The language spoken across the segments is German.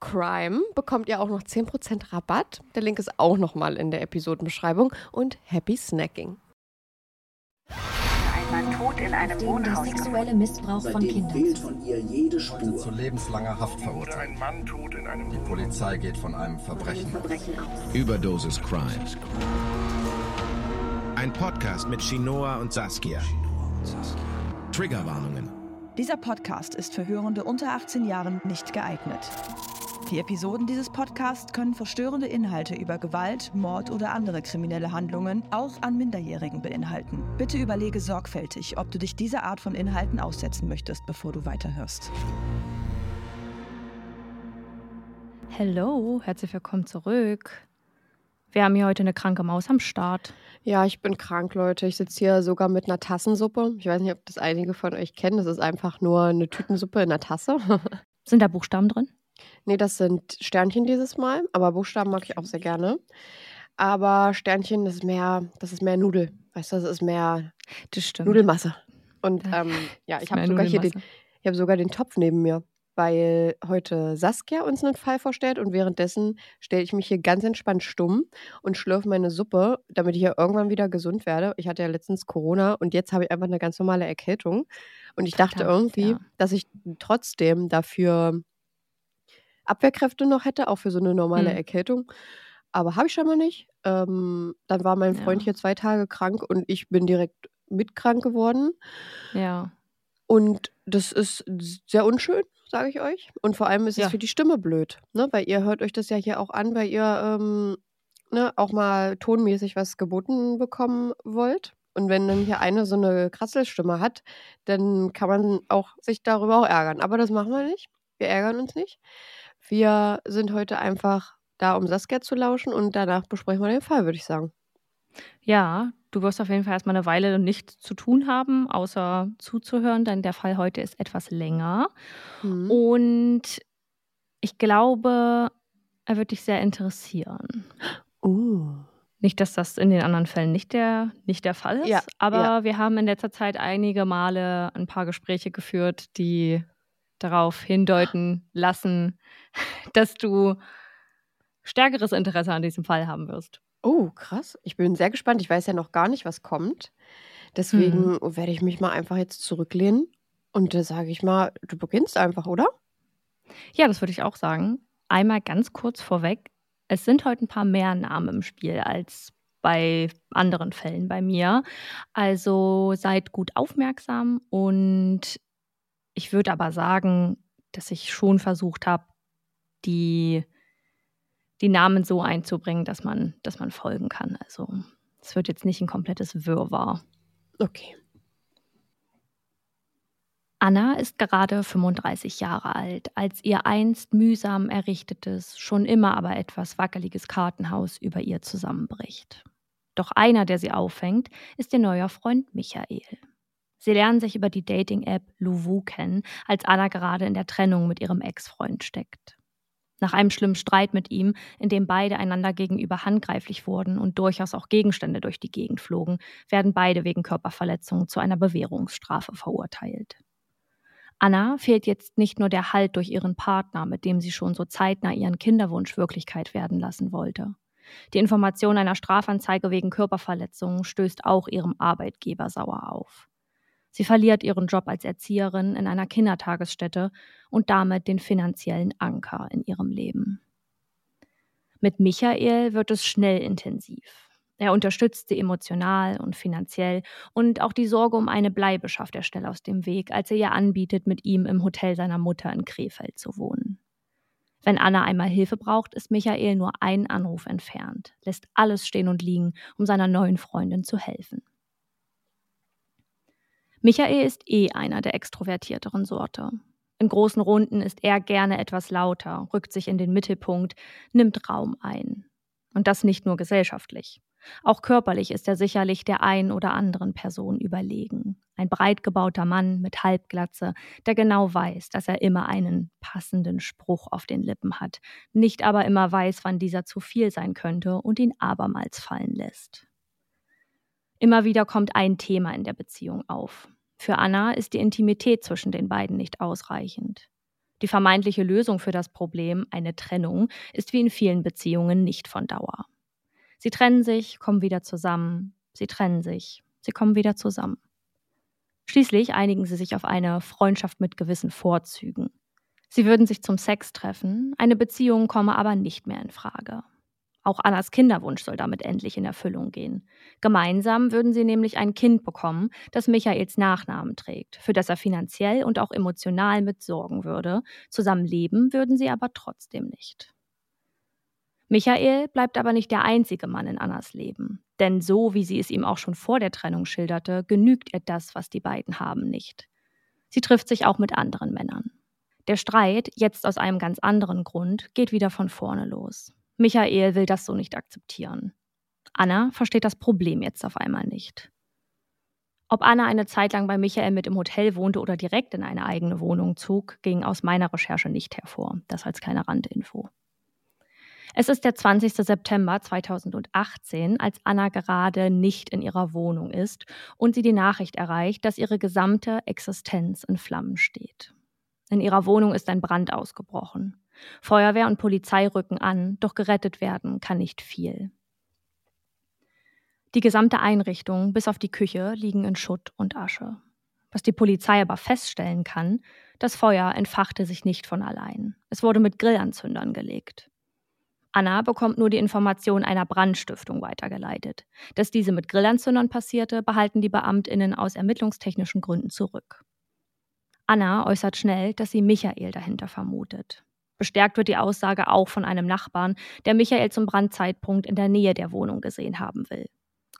CRIME bekommt ihr auch noch 10% Rabatt. Der Link ist auch nochmal in der Episodenbeschreibung. Und happy Snacking. Ein Mann tot in einem der Wohnhaus. sexuelle Missbrauch von Seitdem Kindern. fehlt von ihr jede zu Spur. lebenslanger Haft verurteilt. Ein Mann tot in einem Die Polizei geht von einem Verbrechen. Verbrechen aus. Überdosis Crime. Ein Podcast mit Chinoa und Saskia. Triggerwarnungen. Dieser Podcast ist für Hörende unter 18 Jahren nicht geeignet. Die Episoden dieses Podcasts können verstörende Inhalte über Gewalt, Mord oder andere kriminelle Handlungen auch an Minderjährigen beinhalten. Bitte überlege sorgfältig, ob du dich dieser Art von Inhalten aussetzen möchtest, bevor du weiterhörst. Hello, herzlich willkommen zurück. Wir haben hier heute eine kranke Maus am Start. Ja, ich bin krank, Leute. Ich sitze hier sogar mit einer Tassensuppe. Ich weiß nicht, ob das einige von euch kennen. Das ist einfach nur eine Tütensuppe in einer Tasse. Sind da Buchstaben drin? Nee, das sind Sternchen dieses Mal, aber Buchstaben mag ich auch sehr gerne. Aber Sternchen, das ist mehr, das ist mehr Nudel. Weißt du, das ist mehr Das. Nudelmasse. Und Ja, ähm, ja, ich habe sogar hier den, ich habe sogar den Topf neben mir, weil heute Saskia uns einen Fall vorstellt und währenddessen stelle ich mich hier ganz entspannt stumm und schlürfe meine Suppe, damit ich ja irgendwann wieder gesund werde. Ich hatte ja letztens Corona und jetzt habe ich einfach eine ganz normale Erkältung. Und ich dachte Verdammt, irgendwie, ja. dass ich trotzdem dafür Abwehrkräfte noch hätte, auch für so eine normale Hm. Erkältung. Aber habe ich schon mal nicht. Ähm, dann war mein Freund Ja. hier zwei Tage krank und ich bin direkt mitkrank geworden. Ja. Und das ist sehr unschön, sage ich euch. Und vor allem ist Ja. es für die Stimme blöd, ne? Weil ihr hört euch das ja hier auch an, weil ihr ähm, ne, auch mal tonmäßig was geboten bekommen wollt. Und wenn dann hier eine so eine Krasselstimme hat, dann kann man auch sich darüber auch ärgern. Aber das machen wir nicht. Wir ärgern uns nicht. Wir sind heute einfach da, um Saskia zu lauschen und danach besprechen wir den Fall, würde ich sagen. Ja, du wirst auf jeden Fall erstmal eine Weile nichts zu tun haben, außer zuzuhören, denn der Fall heute ist etwas länger. Mhm. Und ich glaube, er wird dich sehr interessieren. Uh. Nicht, dass das in den anderen Fällen nicht der, nicht der Fall ist, Ja, aber ja. wir haben in letzter Zeit einige Male ein paar Gespräche geführt, die darauf hindeuten lassen, dass du stärkeres Interesse an diesem Fall haben wirst. Oh, krass. Ich bin sehr gespannt. Ich weiß ja noch gar nicht, was kommt. Deswegen werde ich mich mal einfach jetzt zurücklehnen. Und da sage ich mal, du beginnst einfach, oder? Ja, das würde ich auch sagen. Einmal ganz kurz vorweg. Es sind heute ein paar mehr Namen im Spiel als bei anderen Fällen bei mir. Also seid gut aufmerksam und ich würde aber sagen, dass ich schon versucht habe, die, die Namen so einzubringen, dass man, dass man folgen kann. Also es wird jetzt nicht ein komplettes Wirrwarr. Okay. Anna ist gerade 35 Jahre alt, als ihr einst mühsam errichtetes, schon immer aber etwas wackeliges Kartenhaus über ihr zusammenbricht. Doch einer, der sie auffängt, ist ihr neuer Freund Michael. Sie lernen sich über die Dating-App Luvu kennen, als Anna gerade in der Trennung mit ihrem Ex-Freund steckt. Nach einem schlimmen Streit mit ihm, in dem beide einander gegenüber handgreiflich wurden und durchaus auch Gegenstände durch die Gegend flogen, werden beide wegen Körperverletzung zu einer Bewährungsstrafe verurteilt. Anna fehlt jetzt nicht nur der Halt durch ihren Partner, mit dem sie schon so zeitnah ihren Kinderwunsch Wirklichkeit werden lassen wollte. Die Information einer Strafanzeige wegen Körperverletzung stößt auch ihrem Arbeitgeber sauer auf. Sie verliert ihren Job als Erzieherin in einer Kindertagesstätte und damit den finanziellen Anker in ihrem Leben. Mit Michael wird es schnell intensiv. Er unterstützt sie emotional und finanziell und auch die Sorge um eine Bleibe schafft er schnell aus dem Weg, als er ihr anbietet, mit ihm im Hotel seiner Mutter in Krefeld zu wohnen. Wenn Anna einmal Hilfe braucht, ist Michael nur einen Anruf entfernt, lässt alles stehen und liegen, um seiner neuen Freundin zu helfen. Michael ist eh einer der extrovertierteren Sorte. In großen Runden ist er gerne etwas lauter, rückt sich in den Mittelpunkt, nimmt Raum ein. Und das nicht nur gesellschaftlich. Auch körperlich ist er sicherlich der ein oder anderen Person überlegen. Ein breit gebauter Mann mit Halbglatze, der genau weiß, dass er immer einen passenden Spruch auf den Lippen hat, nicht aber immer weiß, wann dieser zu viel sein könnte und ihn abermals fallen lässt. Immer wieder kommt ein Thema in der Beziehung auf. Für Anna ist die Intimität zwischen den beiden nicht ausreichend. Die vermeintliche Lösung für das Problem, eine Trennung, ist wie in vielen Beziehungen nicht von Dauer. Sie trennen sich, kommen wieder zusammen, sie trennen sich, sie kommen wieder zusammen. Schließlich einigen sie sich auf eine Freundschaft mit gewissen Vorzügen. Sie würden sich zum Sex treffen, eine Beziehung komme aber nicht mehr in Frage. Auch Annas Kinderwunsch soll damit endlich in Erfüllung gehen. Gemeinsam würden sie nämlich ein Kind bekommen, das Michaels Nachnamen trägt, für das er finanziell und auch emotional mitsorgen würde. Zusammen leben würden sie aber trotzdem nicht. Michael bleibt aber nicht der einzige Mann in Annas Leben. Denn so, wie sie es ihm auch schon vor der Trennung schilderte, genügt ihr das, was die beiden haben, nicht. Sie trifft sich auch mit anderen Männern. Der Streit, jetzt aus einem ganz anderen Grund, geht wieder von vorne los. Michael will das so nicht akzeptieren. Anna versteht das Problem jetzt auf einmal nicht. Ob Anna eine Zeit lang bei Michael mit im Hotel wohnte oder direkt in eine eigene Wohnung zog, ging aus meiner Recherche nicht hervor. Das als kleine Randinfo. Es ist der 20. September 2018, als Anna gerade nicht in ihrer Wohnung ist und sie die Nachricht erreicht, dass ihre gesamte Existenz in Flammen steht. In ihrer Wohnung ist ein Brand ausgebrochen. Feuerwehr und Polizei rücken an, doch gerettet werden kann nicht viel. Die gesamte Einrichtung bis auf die Küche liegen in Schutt und Asche. Was die Polizei aber feststellen kann, Das Feuer entfachte sich nicht von allein. Es wurde mit Grillanzündern gelegt. Anna bekommt nur die Information einer Brandstiftung weitergeleitet. Dass diese mit Grillanzündern passierte, behalten die Beamtinnen aus ermittlungstechnischen Gründen zurück. Anna äußert schnell, dass sie Michael dahinter vermutet. Bestärkt wird die Aussage auch von einem Nachbarn, der Michael zum Brandzeitpunkt in der Nähe der Wohnung gesehen haben will.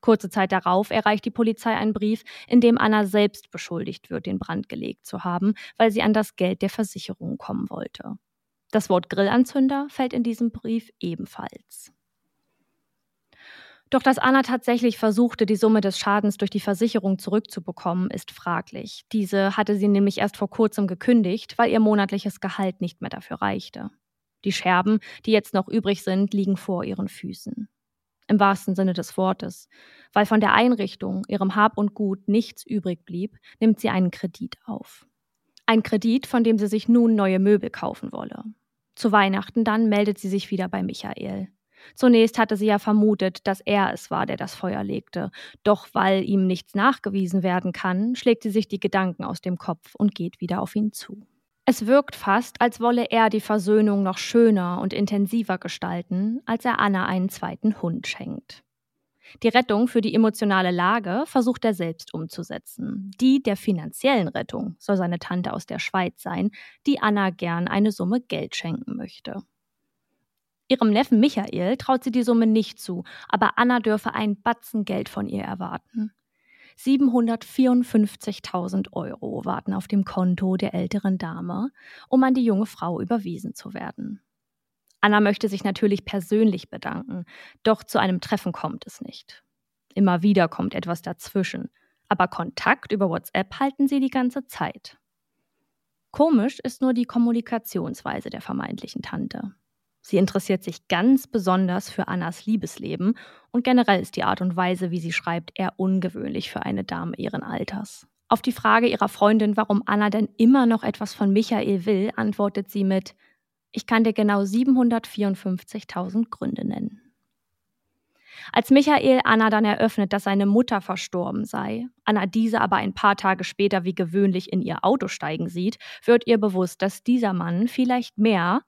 Kurze Zeit darauf erreicht die Polizei einen Brief, in dem Anna selbst beschuldigt wird, den Brand gelegt zu haben, weil sie an das Geld der Versicherung kommen wollte. Das Wort Grillanzünder fällt in diesem Brief ebenfalls. Doch dass Anna tatsächlich versuchte, die Summe des Schadens durch die Versicherung zurückzubekommen, ist fraglich. Diese hatte sie nämlich erst vor kurzem gekündigt, weil ihr monatliches Gehalt nicht mehr dafür reichte. Die Scherben, die jetzt noch übrig sind, liegen vor ihren Füßen im wahrsten Sinne des Wortes. Weil von der Einrichtung, ihrem Hab und Gut nichts übrig blieb, nimmt sie einen Kredit auf. Ein Kredit, von dem sie sich nun neue Möbel kaufen wolle. Zu Weihnachten dann meldet sie sich wieder bei Michael. Zunächst hatte sie ja vermutet, dass er es war, der das Feuer legte. Doch weil ihm nichts nachgewiesen werden kann, schlägt sie sich die Gedanken aus dem Kopf und geht wieder auf ihn zu. Es wirkt fast, als wolle er die Versöhnung noch schöner und intensiver gestalten, als er Anna einen zweiten Hund schenkt. Die Rettung für die emotionale Lage versucht er selbst umzusetzen. Die der finanziellen Rettung soll seine Tante aus der Schweiz sein, die Anna gern eine Summe Geld schenken möchte. Ihrem Neffen Michael traut sie die Summe nicht zu, aber Anna dürfe einen Batzen Geld von ihr erwarten. 754.000 Euro warten auf dem Konto der älteren Dame, um an die junge Frau überwiesen zu werden. Anna möchte sich natürlich persönlich bedanken, doch zu einem Treffen kommt es nicht. Immer wieder kommt etwas dazwischen, aber Kontakt über WhatsApp halten sie die ganze Zeit. Komisch ist nur die Kommunikationsweise der vermeintlichen Tante. Sie interessiert sich ganz besonders für Annas Liebesleben und generell ist die Art und Weise, wie sie schreibt, eher ungewöhnlich für eine Dame ihren Alters. Auf die Frage ihrer Freundin, warum Anna denn immer noch etwas von Michael will, antwortet sie mit Ich kann dir genau 754.000 Gründe nennen. Als Michael Anna dann eröffnet, dass seine Mutter verstorben sei, Anna diese aber ein paar Tage später wie gewöhnlich in ihr Auto steigen sieht, wird ihr bewusst, dass dieser Mann vielleicht mehr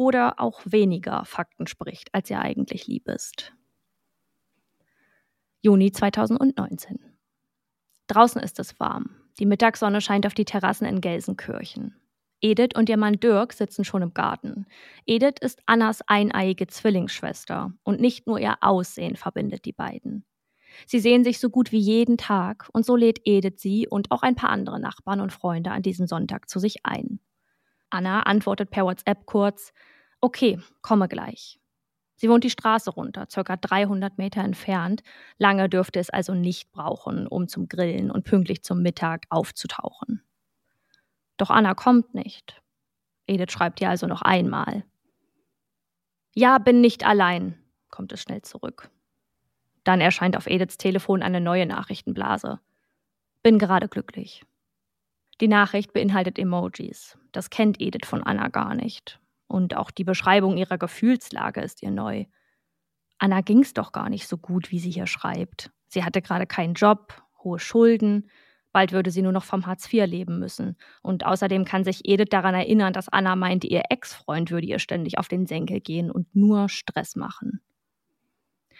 oder auch weniger Fakten spricht, als ihr eigentlich lieb ist. Juni 2019. Draußen ist es warm. Die Mittagssonne scheint auf die Terrassen in Gelsenkirchen. Edith und ihr Mann Dirk sitzen schon im Garten. Edith ist Annas eineiige Zwillingsschwester und nicht nur ihr Aussehen verbindet die beiden. Sie sehen sich so gut wie jeden Tag und so lädt Edith sie und auch ein paar andere Nachbarn und Freunde an diesem Sonntag zu sich ein. Anna antwortet per WhatsApp kurz, okay, komme gleich. Sie wohnt die Straße runter, circa 300 Meter entfernt. Lange dürfte es also nicht brauchen, um zum Grillen und pünktlich zum Mittag aufzutauchen. Doch Anna kommt nicht. Edith schreibt ihr also noch einmal. Ja, bin nicht allein, kommt es schnell zurück. Dann erscheint auf Ediths Telefon eine neue Nachrichtenblase. Bin gerade glücklich. Die Nachricht beinhaltet Emojis. Das kennt Edith von Anna gar nicht. Und auch die Beschreibung ihrer Gefühlslage ist ihr neu. Anna ging's doch gar nicht so gut, wie sie hier schreibt. Sie hatte gerade keinen Job, hohe Schulden, bald würde sie nur noch vom Hartz IV leben müssen. Und außerdem kann sich Edith daran erinnern, dass Anna meinte, ihr Ex-Freund würde ihr ständig auf den Senkel gehen und nur Stress machen.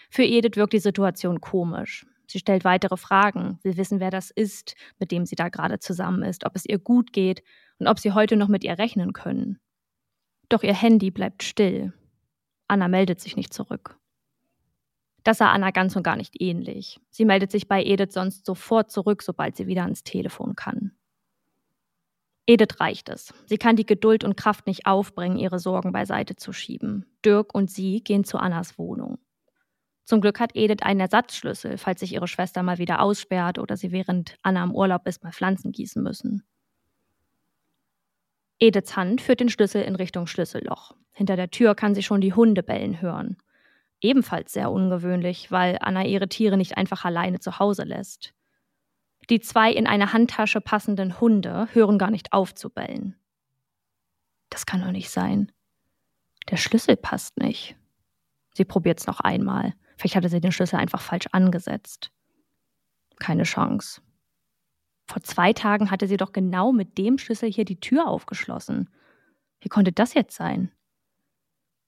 Für Edith wirkt die Situation komisch. Sie stellt weitere Fragen, will wissen, wer das ist, mit dem sie da gerade zusammen ist, ob es ihr gut geht und ob sie heute noch mit ihr rechnen können. Doch ihr Handy bleibt still. Anna meldet sich nicht zurück. Das sah Anna ganz und gar nicht ähnlich. Sie meldet sich bei Edith sonst sofort zurück, sobald sie wieder ans Telefon kann. Edith reicht es. Sie kann die Geduld und Kraft nicht aufbringen, ihre Sorgen beiseite zu schieben. Dirk und sie gehen zu Annas Wohnung. Zum Glück hat Edith einen Ersatzschlüssel, falls sich ihre Schwester mal wieder aussperrt oder sie während Anna im Urlaub ist, mal Pflanzen gießen müssen. Ediths Hand führt den Schlüssel in Richtung Schlüsselloch. Hinter der Tür kann sie schon die Hunde bellen hören. Ebenfalls sehr ungewöhnlich, weil Anna ihre Tiere nicht einfach alleine zu Hause lässt. Die zwei in eine Handtasche passenden Hunde hören gar nicht auf zu bellen. Das kann doch nicht sein. Der Schlüssel passt nicht. Sie probiert es noch einmal. Vielleicht hatte sie den Schlüssel einfach falsch angesetzt. Keine Chance. Vor zwei Tagen hatte sie doch genau mit dem Schlüssel hier die Tür aufgeschlossen. Wie konnte das jetzt sein?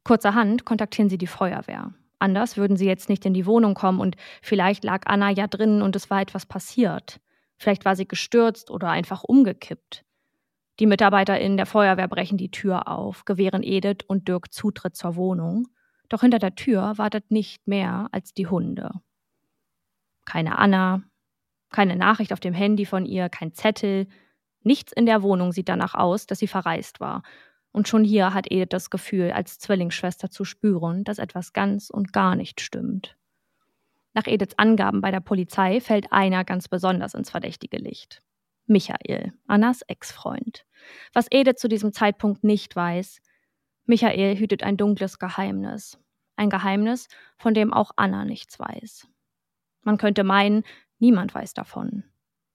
Kurzerhand kontaktieren sie die Feuerwehr. Anders würden sie jetzt nicht in die Wohnung kommen und vielleicht lag Anna ja drinnen und es war etwas passiert. Vielleicht war sie gestürzt oder einfach umgekippt. Die MitarbeiterInnen der Feuerwehr brechen die Tür auf, gewähren Edith und Dirk Zutritt zur Wohnung. Doch hinter der Tür wartet nicht mehr als die Hunde. Keine Anna, keine Nachricht auf dem Handy von ihr, kein Zettel. Nichts in der Wohnung sieht danach aus, dass sie verreist war. Und schon hier hat Edith das Gefühl, als Zwillingsschwester zu spüren, dass etwas ganz und gar nicht stimmt. Nach Ediths Angaben bei der Polizei fällt einer ganz besonders ins verdächtige Licht. Michael, Annas Ex-Freund. Was Edith zu diesem Zeitpunkt nicht weiß, Michael hütet ein dunkles Geheimnis. Ein Geheimnis, von dem auch Anna nichts weiß. Man könnte meinen, niemand weiß davon.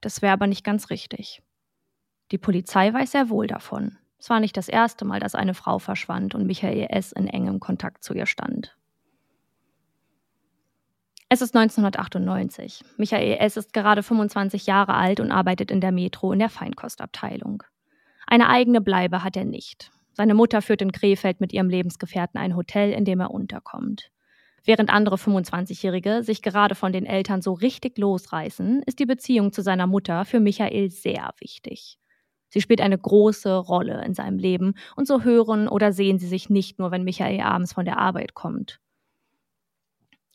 Das wäre aber nicht ganz richtig. Die Polizei weiß sehr wohl davon. Es war nicht das erste Mal, dass eine Frau verschwand und Michael S. in engem Kontakt zu ihr stand. Es ist 1998. Michael S. ist gerade 25 Jahre alt und arbeitet in der Metro in der Feinkostabteilung. Eine eigene Bleibe hat er nicht. Seine Mutter führt in Krefeld mit ihrem Lebensgefährten ein Hotel, in dem er unterkommt. Während andere 25-Jährige sich gerade von den Eltern so richtig losreißen, ist die Beziehung zu seiner Mutter für Michael sehr wichtig. Sie spielt eine große Rolle in seinem Leben und so hören oder sehen sie sich nicht nur, wenn Michael abends von der Arbeit kommt.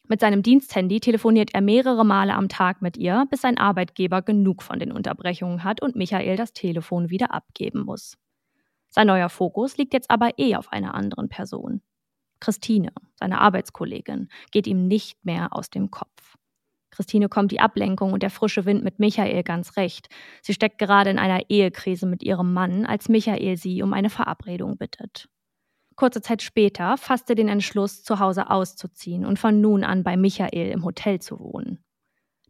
Mit seinem Diensthandy telefoniert er mehrere Male am Tag mit ihr, bis sein Arbeitgeber genug von den Unterbrechungen hat und Michael das Telefon wieder abgeben muss. Sein neuer Fokus liegt jetzt aber eh auf einer anderen Person. Christine, seine Arbeitskollegin, geht ihm nicht mehr aus dem Kopf. Christine kommt die Ablenkung und der frische Wind mit Michael ganz recht. Sie steckt gerade in einer Ehekrise mit ihrem Mann, als Michael sie um eine Verabredung bittet. Kurze Zeit später fasst er den Entschluss, zu Hause auszuziehen und von nun an bei Michael im Hotel zu wohnen.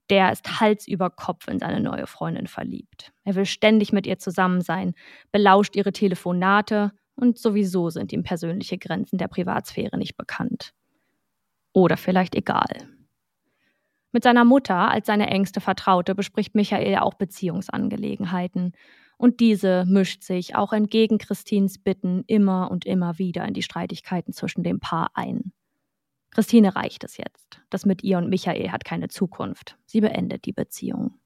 Der ist Hals über Kopf in seine neue Freundin verliebt. Er will ständig mit ihr zusammen sein, belauscht ihre Telefonate und sowieso sind ihm persönliche Grenzen der Privatsphäre nicht bekannt. Oder vielleicht egal. Mit seiner Mutter als seine engste Vertraute bespricht Michael auch Beziehungsangelegenheiten. Und diese mischt sich auch entgegen Christines Bitten immer und immer wieder in die Streitigkeiten zwischen dem Paar ein. Christine reicht es jetzt. Das mit ihr und Michael hat keine Zukunft. Sie beendet die Beziehung.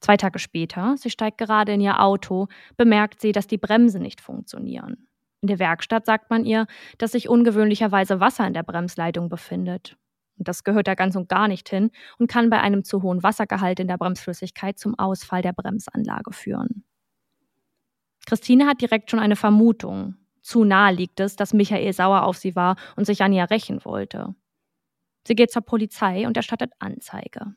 Zwei Tage später, sie steigt gerade in ihr Auto, bemerkt sie, dass die Bremsen nicht funktionieren. In der Werkstatt sagt man ihr, dass sich ungewöhnlicherweise Wasser in der Bremsleitung befindet. Und das gehört da ganz und gar nicht hin und kann bei einem zu hohen Wassergehalt in der Bremsflüssigkeit zum Ausfall der Bremsanlage führen. Christine hat direkt schon eine Vermutung. Zu nahe liegt es, dass Michael sauer auf sie war und sich an ihr rächen wollte. Sie geht zur Polizei und erstattet Anzeige.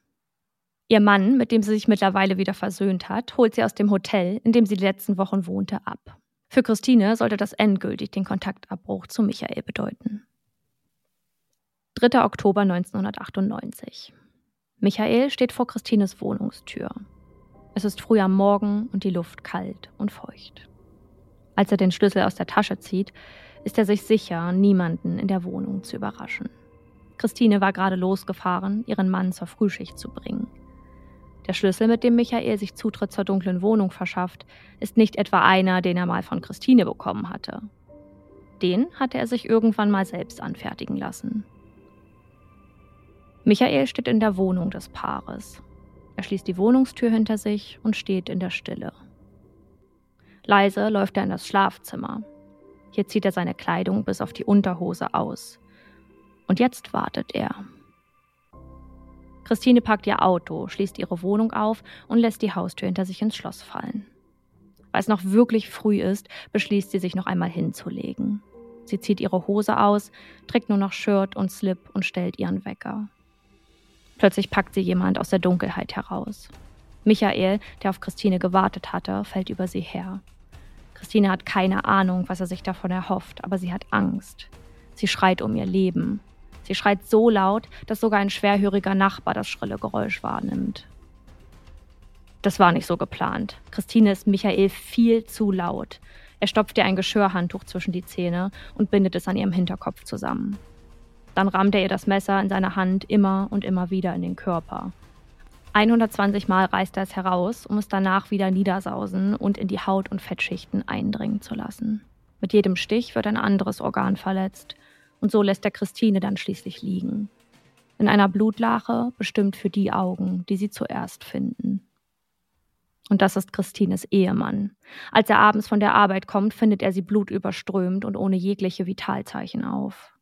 Ihr Mann, mit dem sie sich mittlerweile wieder versöhnt hat, holt sie aus dem Hotel, in dem sie die letzten Wochen wohnte, ab. Für Christine sollte das endgültig den Kontaktabbruch zu Michael bedeuten. 3. Oktober 1998. Michael steht vor Christines Wohnungstür. Es ist früh am Morgen und die Luft kalt und feucht. Als er den Schlüssel aus der Tasche zieht, ist er sich sicher, niemanden in der Wohnung zu überraschen. Christine war gerade losgefahren, ihren Mann zur Frühschicht zu bringen. Der Schlüssel, mit dem Michael sich Zutritt zur dunklen Wohnung verschafft, ist nicht etwa einer, den er mal von Christine bekommen hatte. Den hatte er sich irgendwann mal selbst anfertigen lassen. Michael steht in der Wohnung des Paares. Er schließt die Wohnungstür hinter sich und steht in der Stille. Leise läuft er in das Schlafzimmer. Hier zieht er seine Kleidung bis auf die Unterhose aus. Und jetzt wartet er. Christine packt ihr Auto, schließt ihre Wohnung auf und lässt die Haustür hinter sich ins Schloss fallen. Weil es noch wirklich früh ist, beschließt sie sich noch einmal hinzulegen. Sie zieht ihre Hose aus, trägt nur noch Shirt und Slip und stellt ihren Wecker. Plötzlich packt sie jemand aus der Dunkelheit heraus. Michael, der auf Christine gewartet hatte, fällt über sie her. Christine hat keine Ahnung, was er sich davon erhofft, aber sie hat Angst. Sie schreit um ihr Leben. Sie schreit so laut, dass sogar ein schwerhöriger Nachbar das schrille Geräusch wahrnimmt. Das war nicht so geplant. Christine ist Michael viel zu laut. Er stopft ihr ein Geschirrhandtuch zwischen die Zähne und bindet es an ihrem Hinterkopf zusammen. Dann rammt er ihr das Messer in seiner Hand immer und immer wieder in den Körper. 120 Mal reißt er es heraus, um es danach wieder niedersausen und in die Haut- und Fettschichten eindringen zu lassen. Mit jedem Stich wird ein anderes Organ verletzt und so lässt er Christine dann schließlich liegen. In einer Blutlache, bestimmt für die Augen, die sie zuerst finden. Und das ist Christines Ehemann. Als er abends von der Arbeit kommt, findet er sie blutüberströmt und ohne jegliche Vitalzeichen auf.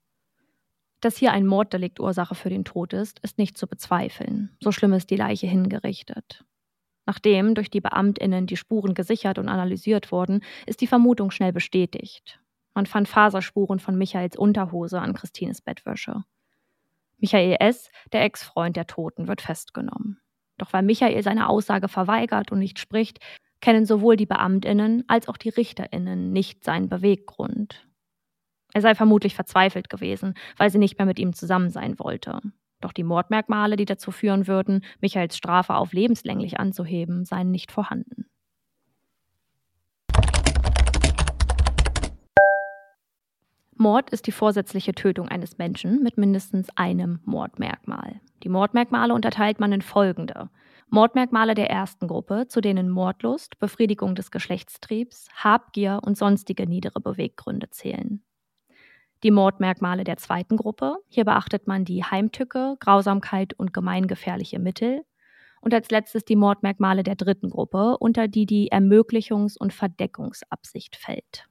Dass hier ein Morddelikt Ursache für den Tod ist, ist nicht zu bezweifeln. So schlimm ist die Leiche hingerichtet. Nachdem durch die Beamtinnen die Spuren gesichert und analysiert wurden, ist die Vermutung schnell bestätigt. Man fand Faserspuren von Michaels Unterhose an Christines Bettwäsche. Michael S., der Ex-Freund der Toten, wird festgenommen. Doch weil Michael seine Aussage verweigert und nicht spricht, kennen sowohl die Beamtinnen als auch die Richterinnen nicht seinen Beweggrund. Er sei vermutlich verzweifelt gewesen, weil sie nicht mehr mit ihm zusammen sein wollte. Doch die Mordmerkmale, die dazu führen würden, Michaels Strafe auf lebenslänglich anzuheben, seien nicht vorhanden. Mord ist die vorsätzliche Tötung eines Menschen mit mindestens einem Mordmerkmal. Die Mordmerkmale unterteilt man in folgende. Mordmerkmale der ersten Gruppe, zu denen Mordlust, Befriedigung des Geschlechtstriebs, Habgier und sonstige niedere Beweggründe zählen. Die Mordmerkmale der zweiten Gruppe, hier beachtet man die Heimtücke, Grausamkeit und gemeingefährliche Mittel. Und als letztes die Mordmerkmale der dritten Gruppe, unter die die Ermöglichungs- und Verdeckungsabsicht fällt.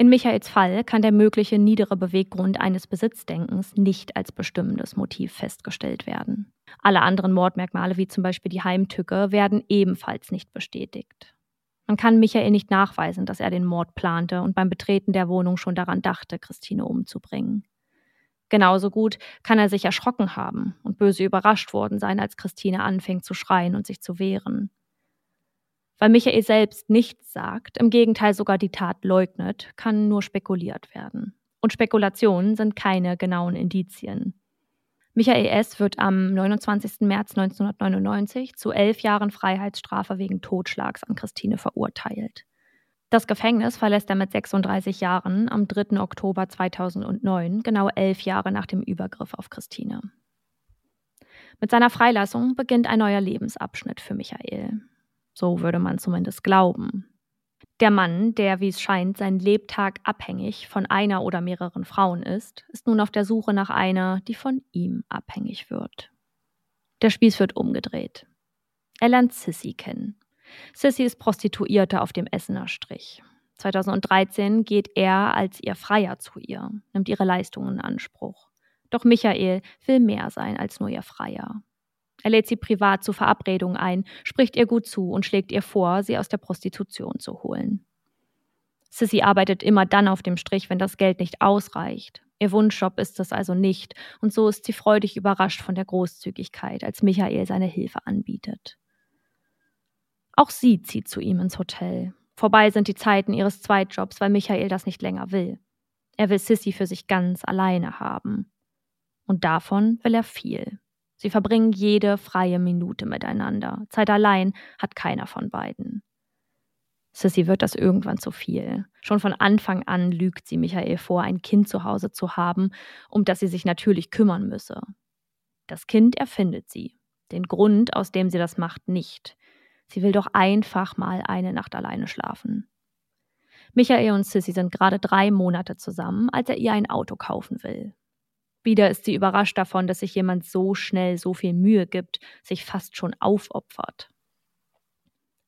In Michaels Fall kann der mögliche niedere Beweggrund eines Besitzdenkens nicht als bestimmendes Motiv festgestellt werden. Alle anderen Mordmerkmale, wie zum Beispiel die Heimtücke, werden ebenfalls nicht bestätigt. Man kann Michael nicht nachweisen, dass er den Mord plante und beim Betreten der Wohnung schon daran dachte, Christine umzubringen. Genauso gut kann er sich erschrocken haben und böse überrascht worden sein, als Christine anfing zu schreien und sich zu wehren. Weil Michael selbst nichts sagt, im Gegenteil sogar die Tat leugnet, kann nur spekuliert werden. Und Spekulationen sind keine genauen Indizien. Michael S. wird am 29. März 1999 zu elf Jahren Freiheitsstrafe wegen Totschlags an Christine verurteilt. Das Gefängnis verlässt er mit 36 Jahren am 3. Oktober 2009, genau elf Jahre nach dem Übergriff auf Christine. Mit seiner Freilassung beginnt ein neuer Lebensabschnitt für Michael. So würde man zumindest glauben. Der Mann, der, wie es scheint, sein Lebtag abhängig von einer oder mehreren Frauen ist, ist nun auf der Suche nach einer, die von ihm abhängig wird. Der Spieß wird umgedreht. Er lernt Sissy kennen. Sissy ist Prostituierte auf dem Essener Strich. 2013 geht er als ihr Freier zu ihr, nimmt ihre Leistungen in Anspruch. Doch Michael will mehr sein als nur ihr Freier. Er lädt sie privat zu Verabredungen ein, spricht ihr gut zu und schlägt ihr vor, sie aus der Prostitution zu holen. Sissy arbeitet immer dann auf dem Strich, wenn das Geld nicht ausreicht. Ihr Wunschjob ist es also nicht, und so ist sie freudig überrascht von der Großzügigkeit, als Michael seine Hilfe anbietet. Auch sie zieht zu ihm ins Hotel. Vorbei sind die Zeiten ihres Zweitjobs, weil Michael das nicht länger will. Er will Sissy für sich ganz alleine haben. Und davon will er viel. Sie verbringen jede freie Minute miteinander. Zeit allein hat keiner von beiden. Sissy wird das irgendwann zu viel. Schon von Anfang an lügt sie Michael vor, ein Kind zu Hause zu haben, um das sie sich natürlich kümmern müsse. Das Kind erfindet sie. Den Grund, aus dem sie das macht, nicht. Sie will doch einfach mal eine Nacht alleine schlafen. Michael und Sissy sind gerade drei Monate zusammen, als er ihr ein Auto kaufen will. Wieder ist sie überrascht davon, dass sich jemand so schnell so viel Mühe gibt, sich fast schon aufopfert.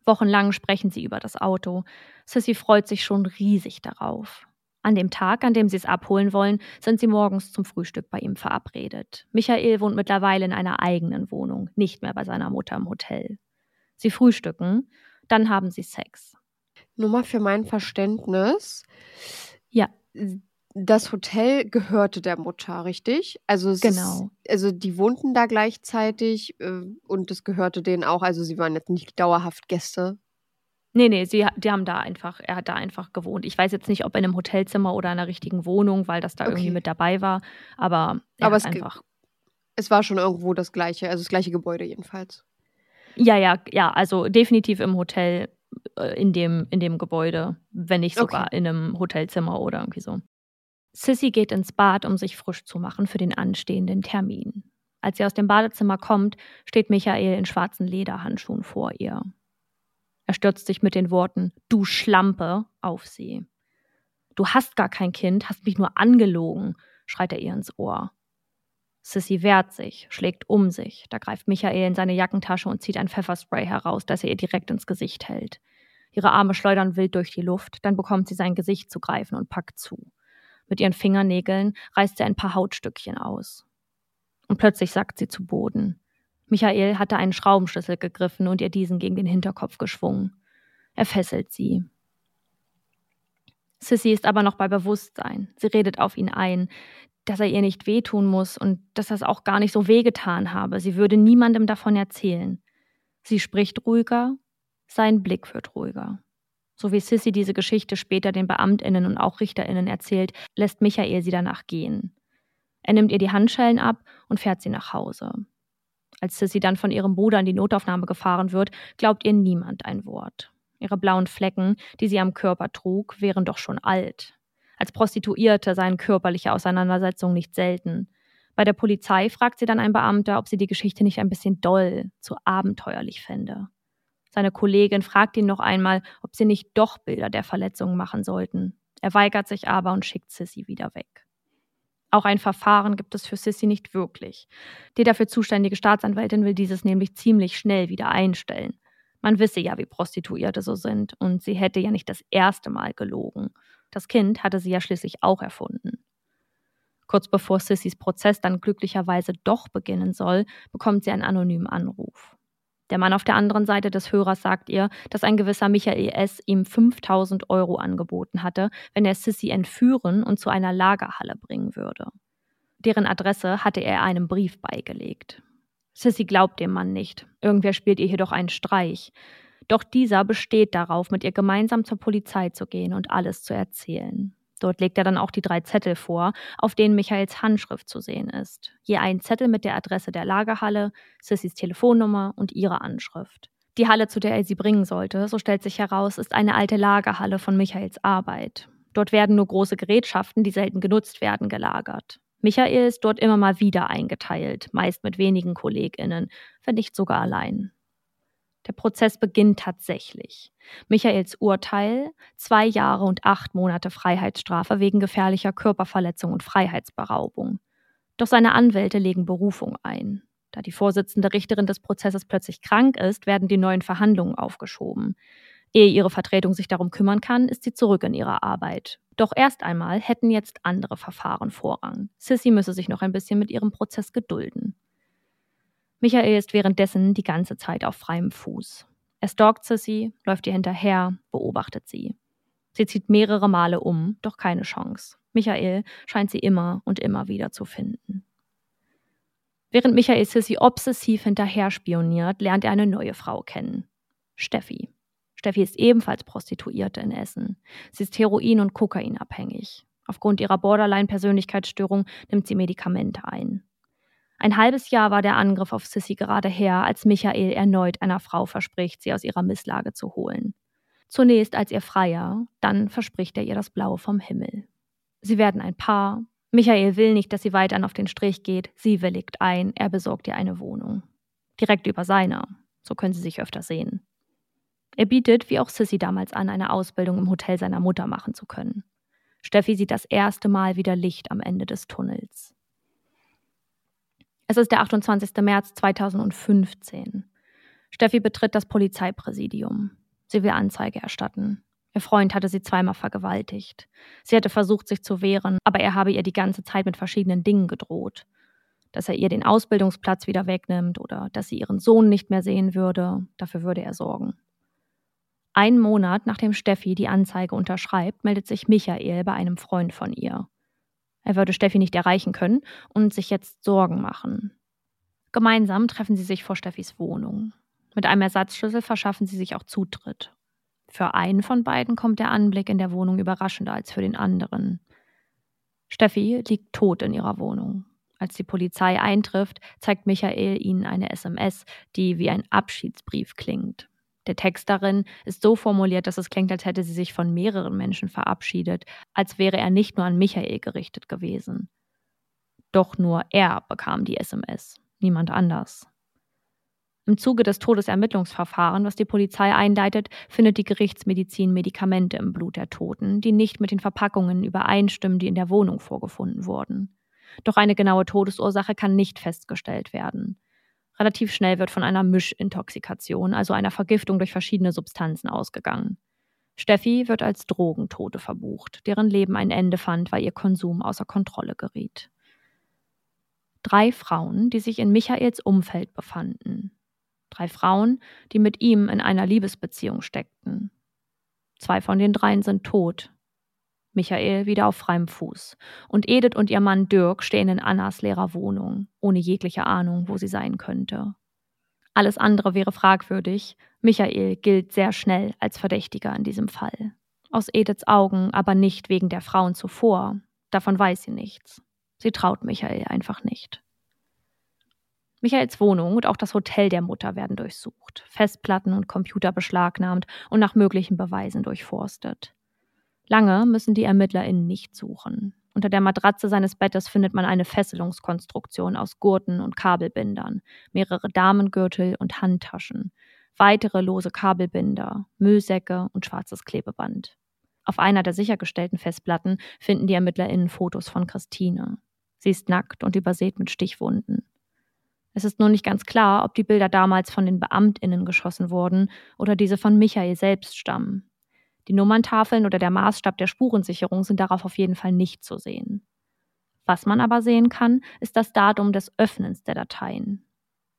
Wochenlang sprechen sie über das Auto. Sissy freut sich schon riesig darauf. An dem Tag, an dem sie es abholen wollen, sind sie morgens zum Frühstück bei ihm verabredet. Michael wohnt mittlerweile in einer eigenen Wohnung, nicht mehr bei seiner Mutter im Hotel. Sie frühstücken, dann haben sie Sex. Nur mal für mein Verständnis. Ja das Hotel gehörte der Mutter, richtig? Also genau. Ist, also die wohnten da gleichzeitig äh, und es gehörte denen auch. Also sie waren jetzt nicht dauerhaft Gäste. Nee, nee, sie, die haben da einfach, er hat da einfach gewohnt. Ich weiß jetzt nicht, ob in einem Hotelzimmer oder in einer richtigen Wohnung, weil das da okay. irgendwie mit dabei war. Aber, aber es, einfach. Es war schon irgendwo das gleiche, also das gleiche Gebäude jedenfalls. Ja, ja, ja, also definitiv im Hotel, äh, in dem, in dem Gebäude, wenn nicht sogar okay. in einem Hotelzimmer oder irgendwie so. Sissy geht ins Bad, um sich frisch zu machen für den anstehenden Termin. Als sie aus dem Badezimmer kommt, steht Michael in schwarzen Lederhandschuhen vor ihr. Er stürzt sich mit den Worten Du Schlampe auf sie. Du hast gar kein Kind, hast mich nur angelogen, schreit er ihr ins Ohr. Sissy wehrt sich, schlägt um sich. Da greift Michael in seine Jackentasche und zieht ein Pfefferspray heraus, das er ihr direkt ins Gesicht hält. Ihre Arme schleudern wild durch die Luft, dann bekommt sie sein Gesicht zu greifen und packt zu. Mit ihren Fingernägeln reißt sie ein paar Hautstückchen aus. Und plötzlich sackt sie zu Boden. Michael hatte einen Schraubenschlüssel gegriffen und ihr diesen gegen den Hinterkopf geschwungen. Er fesselt sie. Sissy ist aber noch bei Bewusstsein. Sie redet auf ihn ein dass er ihr nicht wehtun muss und dass das auch gar nicht so wehgetan habe. Sie würde niemandem davon erzählen. Sie spricht ruhiger, sein Blick wird ruhiger. So wie Sissy diese Geschichte später den Beamtinnen und auch Richterinnen erzählt, lässt Michael sie danach gehen. Er nimmt ihr die Handschellen ab und fährt sie nach Hause. Als Sissy dann von ihrem Bruder in die Notaufnahme gefahren wird, glaubt ihr niemand ein Wort. Ihre blauen Flecken, die sie am Körper trug, wären doch schon alt. Als Prostituierte seien körperliche Auseinandersetzungen nicht selten. Bei der Polizei fragt sie dann ein Beamter, ob sie die Geschichte nicht ein bisschen doll, zu abenteuerlich fände. Seine Kollegin fragt ihn noch einmal, ob sie nicht doch Bilder der Verletzungen machen sollten. Er weigert sich aber und schickt Sissy wieder weg. Auch ein Verfahren gibt es für Sissy nicht wirklich. Die dafür zuständige Staatsanwältin will dieses nämlich ziemlich schnell wieder einstellen. Man wisse ja, wie Prostituierte so sind, und sie hätte ja nicht das erste Mal gelogen. Das Kind hatte sie ja schließlich auch erfunden. Kurz bevor Sissys Prozess dann glücklicherweise doch beginnen soll, bekommt sie einen anonymen Anruf. Der Mann auf der anderen Seite des Hörers sagt ihr, dass ein gewisser Michael S. ihm 5000 Euro angeboten hatte, wenn er Sissy entführen und zu einer Lagerhalle bringen würde. Deren Adresse hatte er einem Brief beigelegt. Sissy glaubt dem Mann nicht. Irgendwer spielt ihr jedoch einen Streich. Doch dieser besteht darauf, mit ihr gemeinsam zur Polizei zu gehen und alles zu erzählen. Dort legt er dann auch die drei Zettel vor, auf denen Michaels Handschrift zu sehen ist. Je ein Zettel mit der Adresse der Lagerhalle, Sissys Telefonnummer und ihre Anschrift. Die Halle, zu der er sie bringen sollte, so stellt sich heraus, ist eine alte Lagerhalle von Michaels Arbeit. Dort werden nur große Gerätschaften, die selten genutzt werden, gelagert. Michael ist dort immer mal wieder eingeteilt, meist mit wenigen KollegInnen, wenn nicht sogar allein. Der Prozess beginnt tatsächlich. Michaels Urteil: zwei Jahre und acht Monate Freiheitsstrafe wegen gefährlicher Körperverletzung und Freiheitsberaubung. Doch seine Anwälte legen Berufung ein. Da die Vorsitzende Richterin des Prozesses plötzlich krank ist, werden die neuen Verhandlungen aufgeschoben. Ehe ihre Vertretung sich darum kümmern kann, ist sie zurück in ihrer Arbeit. Doch erst einmal hätten jetzt andere Verfahren Vorrang. Sissy müsse sich noch ein bisschen mit ihrem Prozess gedulden. Michael ist währenddessen die ganze Zeit auf freiem Fuß. Er stalkt Sissy, läuft ihr hinterher, beobachtet sie. Sie zieht mehrere Male um, doch keine Chance. Michael scheint sie immer und immer wieder zu finden. Während Michael Sissy obsessiv hinterher spioniert, lernt er eine neue Frau kennen. Steffi. Steffi ist ebenfalls Prostituierte in Essen. Sie ist Heroin- und Kokainabhängig. Aufgrund ihrer Borderline-Persönlichkeitsstörung nimmt sie Medikamente ein. Ein halbes Jahr war der Angriff auf Sissy gerade her, als Michael erneut einer Frau verspricht, sie aus ihrer Misslage zu holen. Zunächst als ihr Freier, dann verspricht er ihr das Blaue vom Himmel. Sie werden ein Paar. Michael will nicht, dass sie weiterhin auf den Strich geht. Sie willigt ein, er besorgt ihr eine Wohnung. Direkt über seiner. So können sie sich öfter sehen. Er bietet, wie auch Sissy damals an, eine Ausbildung im Hotel seiner Mutter machen zu können. Steffi sieht das erste Mal wieder Licht am Ende des Tunnels. Es ist der 28. März 2015. Steffi betritt das Polizeipräsidium. Sie will Anzeige erstatten. Ihr Freund hatte sie zweimal vergewaltigt. Sie hatte versucht, sich zu wehren, aber er habe ihr die ganze Zeit mit verschiedenen Dingen gedroht. Dass er ihr den Ausbildungsplatz wieder wegnimmt oder dass sie ihren Sohn nicht mehr sehen würde, dafür würde er sorgen. Einen Monat nachdem Steffi die Anzeige unterschreibt, meldet sich Michael bei einem Freund von ihr. Er würde Steffi nicht erreichen können und sich jetzt Sorgen machen. Gemeinsam treffen sie sich vor Steffis Wohnung. Mit einem Ersatzschlüssel verschaffen sie sich auch Zutritt. Für einen von beiden kommt der Anblick in der Wohnung überraschender als für den anderen. Steffi liegt tot in ihrer Wohnung. Als die Polizei eintrifft, zeigt Michael ihnen eine SMS, die wie ein Abschiedsbrief klingt. Der Text darin ist so formuliert, dass es klingt, als hätte sie sich von mehreren Menschen verabschiedet, als wäre er nicht nur an Michael gerichtet gewesen. Doch nur er bekam die SMS. niemand anders. Im Zuge des Todesermittlungsverfahrens, was die Polizei einleitet, findet die Gerichtsmedizin Medikamente im Blut der Toten, die nicht mit den Verpackungen übereinstimmen, die in der Wohnung vorgefunden wurden. Doch eine genaue Todesursache kann nicht festgestellt werden. Relativ schnell wird von einer Mischintoxikation, also einer Vergiftung durch verschiedene Substanzen ausgegangen. Steffi wird als Drogentote verbucht, deren Leben ein Ende fand, weil ihr Konsum außer Kontrolle geriet. Drei Frauen, die sich in Michaels Umfeld befanden. Drei Frauen, die mit ihm in einer Liebesbeziehung steckten. Zwei von den dreien sind tot. Michael wieder auf freiem Fuß. Und Edith und ihr Mann Dirk stehen in Annas leerer Wohnung, ohne jegliche Ahnung, wo sie sein könnte. Alles andere wäre fragwürdig. Michael gilt sehr schnell als Verdächtiger in diesem Fall. Aus Ediths Augen aber nicht wegen der Frauen zuvor. Davon weiß sie nichts. Sie traut Michael einfach nicht. Michaels Wohnung und auch das Hotel der Mutter werden durchsucht, Festplatten und Computer beschlagnahmt und nach möglichen Beweisen durchforstet. Lange müssen die ErmittlerInnen nicht suchen. Unter der Matratze seines Bettes findet man eine Fesselungskonstruktion aus Gurten und Kabelbindern, mehrere Damengürtel und Handtaschen, weitere lose Kabelbinder, Müllsäcke und schwarzes Klebeband. Auf einer der sichergestellten Festplatten finden die ErmittlerInnen Fotos von Christine. Sie ist nackt und übersät mit Stichwunden. Es ist nur nicht ganz klar, ob die Bilder damals von den BeamtInnen geschossen wurden oder diese von Michael selbst stammen. Die Nummerntafeln oder der Maßstab der Spurensicherung sind darauf auf jeden Fall nicht zu sehen. Was man aber sehen kann, ist das Datum des Öffnens der Dateien.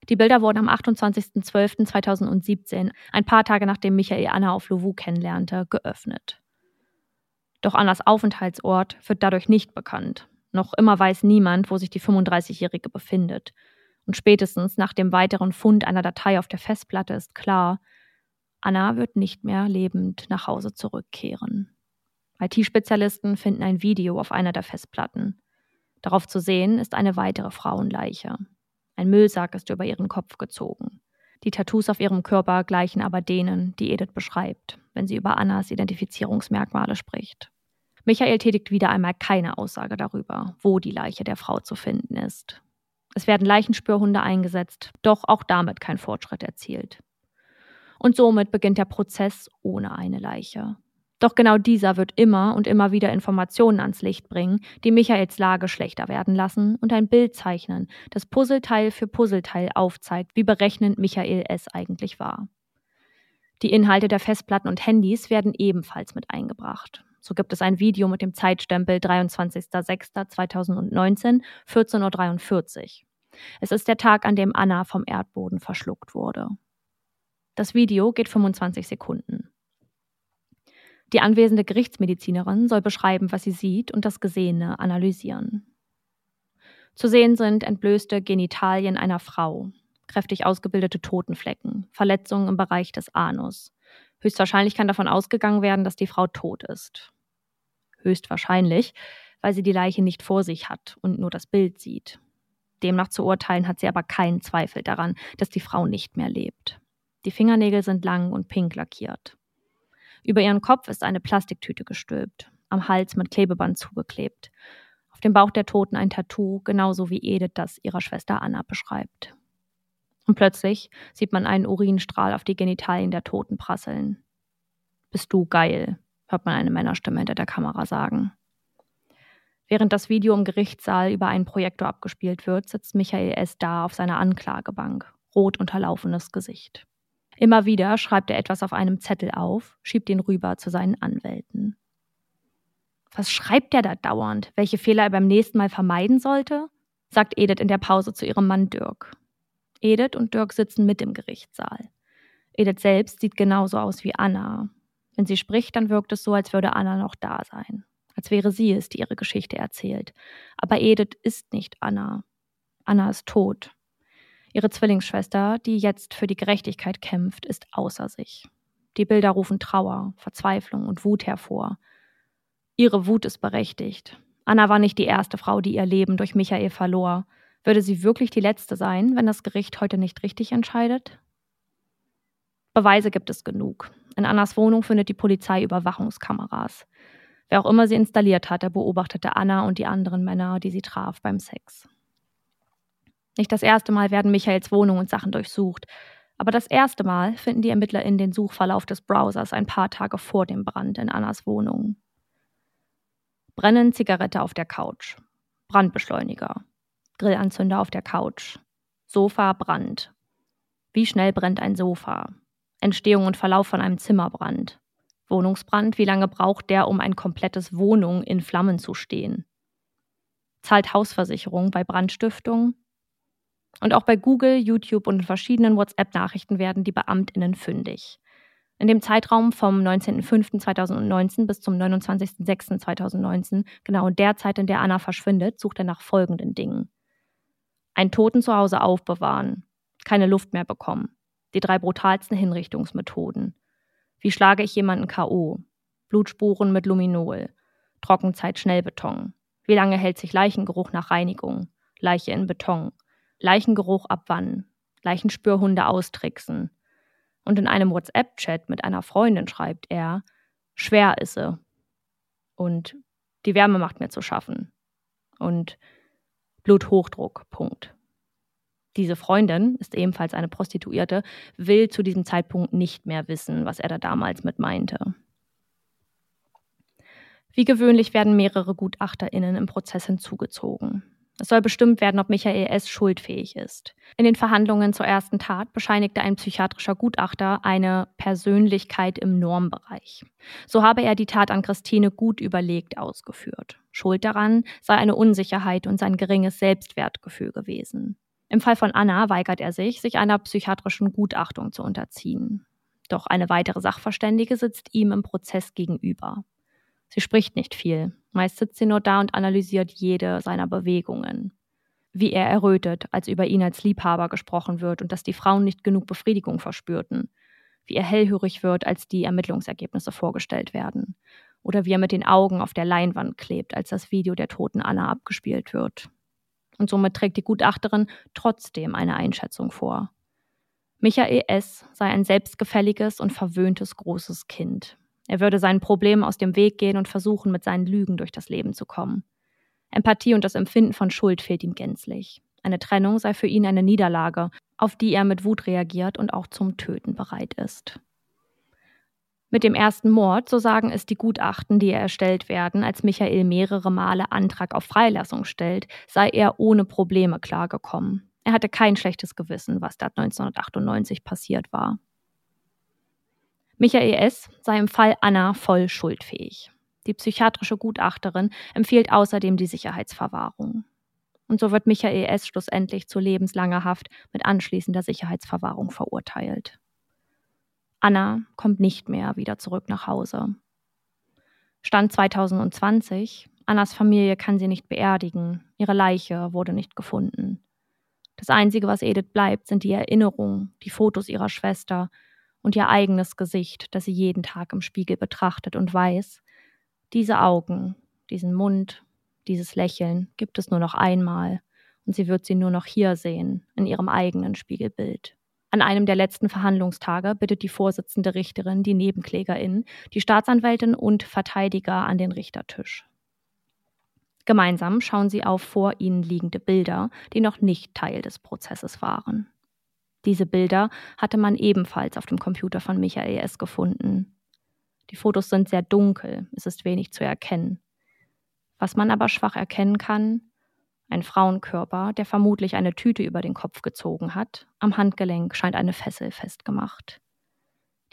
Die Bilder wurden am 28.12.2017, ein paar Tage nachdem Michael Anna auf Louvu kennenlernte, geöffnet. Doch Annas Aufenthaltsort wird dadurch nicht bekannt. Noch immer weiß niemand, wo sich die 35-Jährige befindet. Und spätestens nach dem weiteren Fund einer Datei auf der Festplatte ist klar, Anna wird nicht mehr lebend nach Hause zurückkehren. IT-Spezialisten finden ein Video auf einer der Festplatten. Darauf zu sehen ist eine weitere Frauenleiche. Ein Müllsack ist über ihren Kopf gezogen. Die Tattoos auf ihrem Körper gleichen aber denen, die Edith beschreibt, wenn sie über Annas Identifizierungsmerkmale spricht. Michael tätigt wieder einmal keine Aussage darüber, wo die Leiche der Frau zu finden ist. Es werden Leichenspürhunde eingesetzt, doch auch damit kein Fortschritt erzielt. Und somit beginnt der Prozess ohne eine Leiche. Doch genau dieser wird immer und immer wieder Informationen ans Licht bringen, die Michaels Lage schlechter werden lassen und ein Bild zeichnen, das Puzzleteil für Puzzleteil aufzeigt, wie berechnend Michael es eigentlich war. Die Inhalte der Festplatten und Handys werden ebenfalls mit eingebracht. So gibt es ein Video mit dem Zeitstempel 23.06.2019, 14.43 Uhr. Es ist der Tag, an dem Anna vom Erdboden verschluckt wurde. Das Video geht 25 Sekunden. Die anwesende Gerichtsmedizinerin soll beschreiben, was sie sieht und das Gesehene analysieren. Zu sehen sind entblößte Genitalien einer Frau, kräftig ausgebildete Totenflecken, Verletzungen im Bereich des Anus, Höchstwahrscheinlich kann davon ausgegangen werden, dass die Frau tot ist. Höchstwahrscheinlich, weil sie die Leiche nicht vor sich hat und nur das Bild sieht. Demnach zu urteilen hat sie aber keinen Zweifel daran, dass die Frau nicht mehr lebt. Die Fingernägel sind lang und pink lackiert. Über ihren Kopf ist eine Plastiktüte gestülpt, am Hals mit Klebeband zugeklebt. Auf dem Bauch der Toten ein Tattoo, genauso wie Edith das ihrer Schwester Anna beschreibt. Und plötzlich sieht man einen Urinstrahl auf die Genitalien der Toten prasseln. Bist du geil, hört man eine Männerstimme hinter der Kamera sagen. Während das Video im Gerichtssaal über einen Projektor abgespielt wird, sitzt Michael S. da auf seiner Anklagebank, rot unterlaufenes Gesicht. Immer wieder schreibt er etwas auf einem Zettel auf, schiebt ihn rüber zu seinen Anwälten. Was schreibt er da dauernd? Welche Fehler er beim nächsten Mal vermeiden sollte? sagt Edith in der Pause zu ihrem Mann Dirk. Edith und Dirk sitzen mit im Gerichtssaal. Edith selbst sieht genauso aus wie Anna. Wenn sie spricht, dann wirkt es so, als würde Anna noch da sein. Als wäre sie es, die ihre Geschichte erzählt. Aber Edith ist nicht Anna. Anna ist tot. Ihre Zwillingsschwester, die jetzt für die Gerechtigkeit kämpft, ist außer sich. Die Bilder rufen Trauer, Verzweiflung und Wut hervor. Ihre Wut ist berechtigt. Anna war nicht die erste Frau, die ihr Leben durch Michael verlor. Würde sie wirklich die letzte sein, wenn das Gericht heute nicht richtig entscheidet? Beweise gibt es genug. In Annas Wohnung findet die Polizei Überwachungskameras. Wer auch immer sie installiert hatte, beobachtete Anna und die anderen Männer, die sie traf, beim Sex. Nicht das erste Mal werden Michaels Wohnung und Sachen durchsucht, aber das erste Mal finden die Ermittler in den Suchverlauf des Browsers ein paar Tage vor dem Brand in Annas Wohnung. Brennen Zigarette auf der Couch. Brandbeschleuniger. Grillanzünder auf der Couch. Sofa Brand. Wie schnell brennt ein Sofa? Entstehung und Verlauf von einem Zimmerbrand. Wohnungsbrand, wie lange braucht der, um ein komplettes Wohnung in Flammen zu stehen? Zahlt Hausversicherung bei Brandstiftung? Und auch bei Google, YouTube und verschiedenen WhatsApp-Nachrichten werden die BeamtInnen fündig. In dem Zeitraum vom 19.05.2019 bis zum 29.06.2019, genau in der Zeit, in der Anna verschwindet, sucht er nach folgenden Dingen. Ein Toten zu Hause aufbewahren, keine Luft mehr bekommen, die drei brutalsten Hinrichtungsmethoden. Wie schlage ich jemanden K.O.? Blutspuren mit Luminol, Trockenzeit Schnellbeton. Wie lange hält sich Leichengeruch nach Reinigung? Leiche in Beton. Leichengeruch abwannen, Leichenspürhunde austricksen. Und in einem WhatsApp-Chat mit einer Freundin schreibt er, schwer ist sie. Und die Wärme macht mir zu schaffen. Und Bluthochdruck, Punkt. Diese Freundin ist ebenfalls eine Prostituierte, will zu diesem Zeitpunkt nicht mehr wissen, was er da damals mit meinte. Wie gewöhnlich werden mehrere GutachterInnen im Prozess hinzugezogen. Es soll bestimmt werden, ob Michael S. schuldfähig ist. In den Verhandlungen zur ersten Tat bescheinigte ein psychiatrischer Gutachter eine Persönlichkeit im Normbereich. So habe er die Tat an Christine gut überlegt ausgeführt. Schuld daran sei eine Unsicherheit und sein geringes Selbstwertgefühl gewesen. Im Fall von Anna weigert er sich, sich einer psychiatrischen Gutachtung zu unterziehen. Doch eine weitere Sachverständige sitzt ihm im Prozess gegenüber. Sie spricht nicht viel. Meist sitzt sie nur da und analysiert jede seiner Bewegungen. Wie er errötet, als über ihn als Liebhaber gesprochen wird und dass die Frauen nicht genug Befriedigung verspürten. Wie er hellhörig wird, als die Ermittlungsergebnisse vorgestellt werden. Oder wie er mit den Augen auf der Leinwand klebt, als das Video der toten Anna abgespielt wird. Und somit trägt die Gutachterin trotzdem eine Einschätzung vor. Michael S. sei ein selbstgefälliges und verwöhntes großes Kind. Er würde seinen Problemen aus dem Weg gehen und versuchen, mit seinen Lügen durch das Leben zu kommen. Empathie und das Empfinden von Schuld fehlt ihm gänzlich. Eine Trennung sei für ihn eine Niederlage, auf die er mit Wut reagiert und auch zum Töten bereit ist. Mit dem ersten Mord, so sagen es die Gutachten, die erstellt werden, als Michael mehrere Male Antrag auf Freilassung stellt, sei er ohne Probleme klargekommen. Er hatte kein schlechtes Gewissen, was da 1998 passiert war. Michael S. sei im Fall Anna voll schuldfähig. Die psychiatrische Gutachterin empfiehlt außerdem die Sicherheitsverwahrung. Und so wird Michael S. schlussendlich zu lebenslanger Haft mit anschließender Sicherheitsverwahrung verurteilt. Anna kommt nicht mehr wieder zurück nach Hause. Stand 2020, Annas Familie kann sie nicht beerdigen, ihre Leiche wurde nicht gefunden. Das Einzige, was Edith bleibt, sind die Erinnerungen, die Fotos ihrer Schwester, und ihr eigenes Gesicht, das sie jeden Tag im Spiegel betrachtet und weiß, diese Augen, diesen Mund, dieses Lächeln gibt es nur noch einmal und sie wird sie nur noch hier sehen, in ihrem eigenen Spiegelbild. An einem der letzten Verhandlungstage bittet die Vorsitzende Richterin die Nebenklägerin, die Staatsanwältin und Verteidiger an den Richtertisch. Gemeinsam schauen sie auf vor ihnen liegende Bilder, die noch nicht Teil des Prozesses waren. Diese Bilder hatte man ebenfalls auf dem Computer von Michael S. gefunden. Die Fotos sind sehr dunkel, es ist wenig zu erkennen. Was man aber schwach erkennen kann, ein Frauenkörper, der vermutlich eine Tüte über den Kopf gezogen hat, am Handgelenk scheint eine Fessel festgemacht.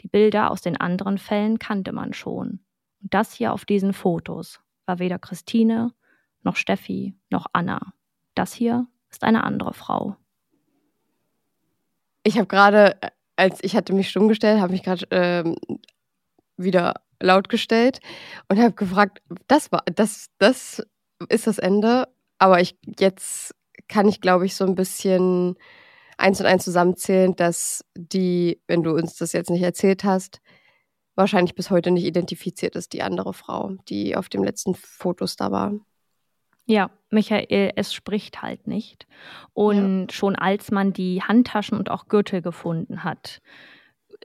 Die Bilder aus den anderen Fällen kannte man schon. Und das hier auf diesen Fotos war weder Christine, noch Steffi, noch Anna. Das hier ist eine andere Frau. Ich habe gerade, als ich hatte mich stumm gestellt, habe mich gerade ähm, wieder laut gestellt und habe gefragt, das war, das, das ist das Ende. Aber ich jetzt kann ich, glaube ich, so ein bisschen eins und eins zusammenzählen, dass die, wenn du uns das jetzt nicht erzählt hast, wahrscheinlich bis heute nicht identifiziert ist, die andere Frau, die auf den letzten Fotos da war. Ja, Michael, es spricht halt nicht. Und ja. schon als man die Handtaschen und auch Gürtel gefunden hat,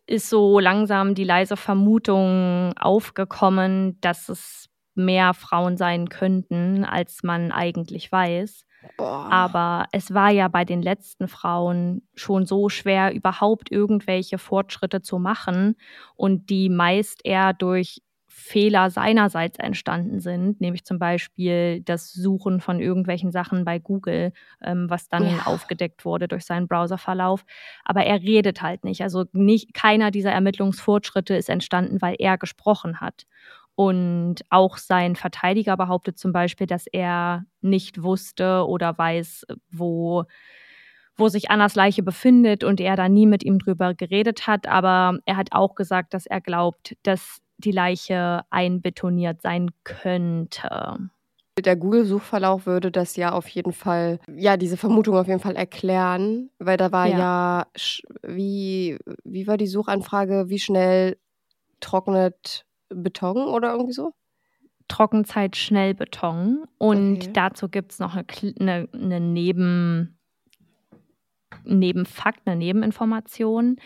ist so langsam die leise Vermutung aufgekommen, dass es mehr Frauen sein könnten, als man eigentlich weiß. Boah. Aber es war ja bei den letzten Frauen schon so schwer, überhaupt irgendwelche Fortschritte zu machen und die meist eher durch Fehler seinerseits entstanden sind, nämlich zum Beispiel das Suchen von irgendwelchen Sachen bei Google, ähm, was dann Ja. aufgedeckt wurde durch seinen Browserverlauf. Aber er redet halt nicht. Also nicht keiner dieser Ermittlungsfortschritte ist entstanden, weil er gesprochen hat. Und auch sein Verteidiger behauptet zum Beispiel, dass er nicht wusste oder weiß, wo, wo sich Annas Leiche befindet und er da nie mit ihm drüber geredet hat. Aber er hat auch gesagt, dass er glaubt, dass die Leiche einbetoniert sein könnte. Der Google-Suchverlauf würde das ja auf jeden Fall, ja, diese Vermutung auf jeden Fall erklären, weil da war Ja. ja, wie, wie war die Suchanfrage, wie schnell trocknet Beton oder irgendwie so? Trockenzeit Schnellbeton. Und Okay. dazu gibt es noch eine, eine, eine Neben, Nebenfakt, eine Nebeninformation.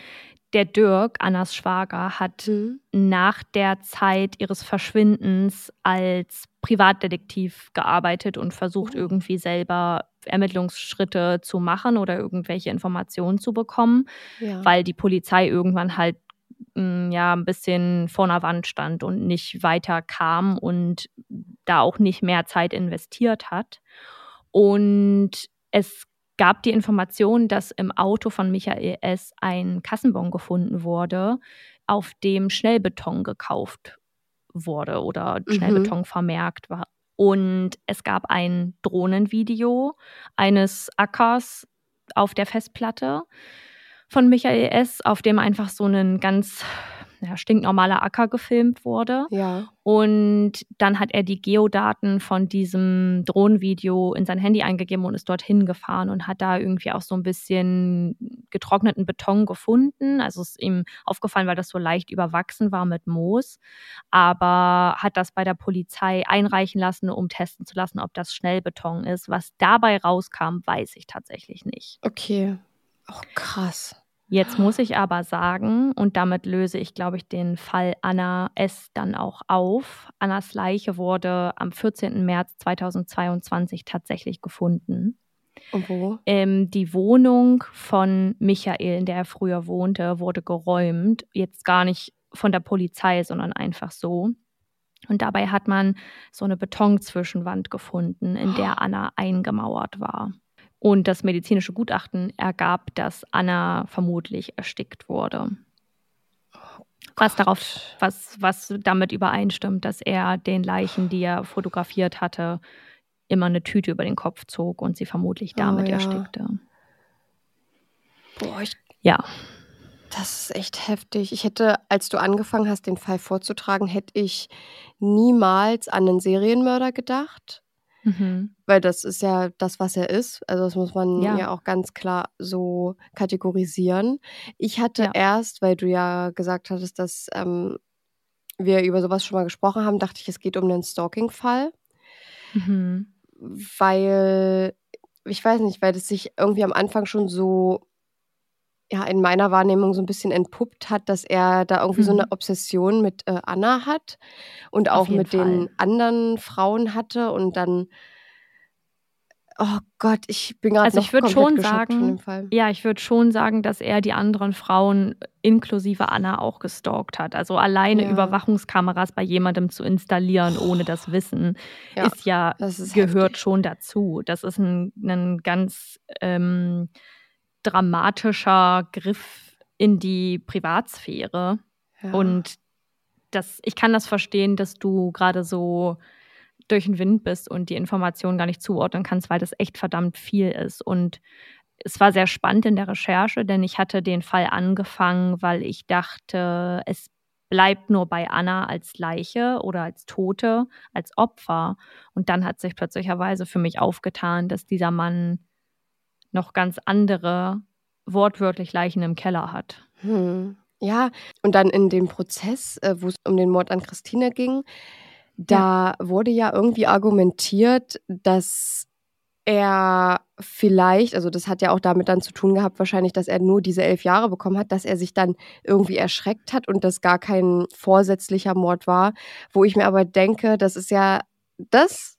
Der Dirk, Annas Schwager, hat nach der Zeit ihres Verschwindens als Privatdetektiv gearbeitet und versucht Oh. irgendwie selber Ermittlungsschritte zu machen oder irgendwelche Informationen zu bekommen, Ja. weil die Polizei irgendwann halt mh, ja ein bisschen vor einer Wand stand und nicht weiter kam und da auch nicht mehr Zeit investiert hat. Und es gab die Information, dass im Auto von Michael S. ein Kassenbon gefunden wurde, auf dem Schnellbeton gekauft wurde oder Mhm. Schnellbeton vermerkt war. Und es gab ein Drohnenvideo eines Ackers auf der Festplatte von Michael S., auf dem einfach so ein ganz ja, stinknormaler Acker gefilmt wurde. ja. Und dann hat er die Geodaten von diesem Drohnenvideo in sein Handy eingegeben und ist dorthin gefahren und hat da irgendwie auch so ein bisschen getrockneten Beton gefunden. Also ist ihm aufgefallen, weil das so leicht überwachsen war mit Moos. Aber hat das bei der Polizei einreichen lassen, um testen zu lassen, ob das Schnellbeton ist. Was dabei rauskam, weiß ich tatsächlich nicht. Okay. Oh, krass. Jetzt muss ich aber sagen, und damit löse ich, glaube ich, den Fall Anna S. dann auch auf. Annas Leiche wurde am 14. März 2022 tatsächlich gefunden. Und wo? Ähm, die Wohnung von Michael, in der er früher wohnte, wurde geräumt. Jetzt gar nicht von der Polizei, sondern einfach so. Und dabei hat man so eine Betonzwischenwand gefunden, in der Anna eingemauert war. Und das medizinische Gutachten ergab, dass Anna vermutlich erstickt wurde. Was darauf, was, was damit übereinstimmt, dass er den Leichen, die er fotografiert hatte, immer eine Tüte über den Kopf zog und sie vermutlich damit ja. erstickte. Boah, ich, Ja, das ist echt heftig. Ich hätte, als du angefangen hast, den Fall vorzutragen, hätte ich niemals an einen Serienmörder gedacht. Mhm. Weil das ist ja das, was er ist. Also das muss man ja, Ja. auch ganz klar so kategorisieren. Ich hatte Ja. erst, weil du ja gesagt hattest, dass ähm, wir über sowas schon mal gesprochen haben, dachte ich, es geht um einen Stalking-Fall. Mhm. Weil, ich weiß nicht, weil das sich irgendwie am Anfang schon so, ja, in meiner Wahrnehmung so ein bisschen entpuppt hat, dass er da irgendwie so Mhm. eine Obsession mit äh, Anna hat und Auf auch mit den Fall. anderen Frauen hatte und dann, oh Gott, ich bin gerade Also ich würd komplett schon sagen, dem Fall. Ja, ich würde schon sagen, dass er die anderen Frauen inklusive Anna auch gestalkt hat. Also alleine Ja. Überwachungskameras bei jemandem zu installieren ohne das Wissen Ja, ist ja das ist gehört heftig. schon dazu. Das ist ein, ein ganz ähm, dramatischer Griff in die Privatsphäre. Ja. Und das, ich kann das verstehen, dass du gerade so durch den Wind bist und die Informationen gar nicht zuordnen kannst, weil das echt verdammt viel ist. Und es war sehr spannend in der Recherche, denn ich hatte den Fall angefangen, weil ich dachte, es bleibt nur bei Anna als Leiche oder als Tote, als Opfer. Und dann hat sich plötzlicherweise für mich aufgetan, dass dieser Mann noch ganz andere, wortwörtlich Leichen im Keller hat. Hm. Ja, und dann in dem Prozess, äh, wo es um den Mord an Christine ging, da wurde ja irgendwie argumentiert, dass er vielleicht, also das hat ja auch damit dann zu tun gehabt, wahrscheinlich, dass er nur diese elf Jahre bekommen hat, dass er sich dann irgendwie erschreckt hat und das gar kein vorsätzlicher Mord war, wo ich mir aber denke, das ist ja das,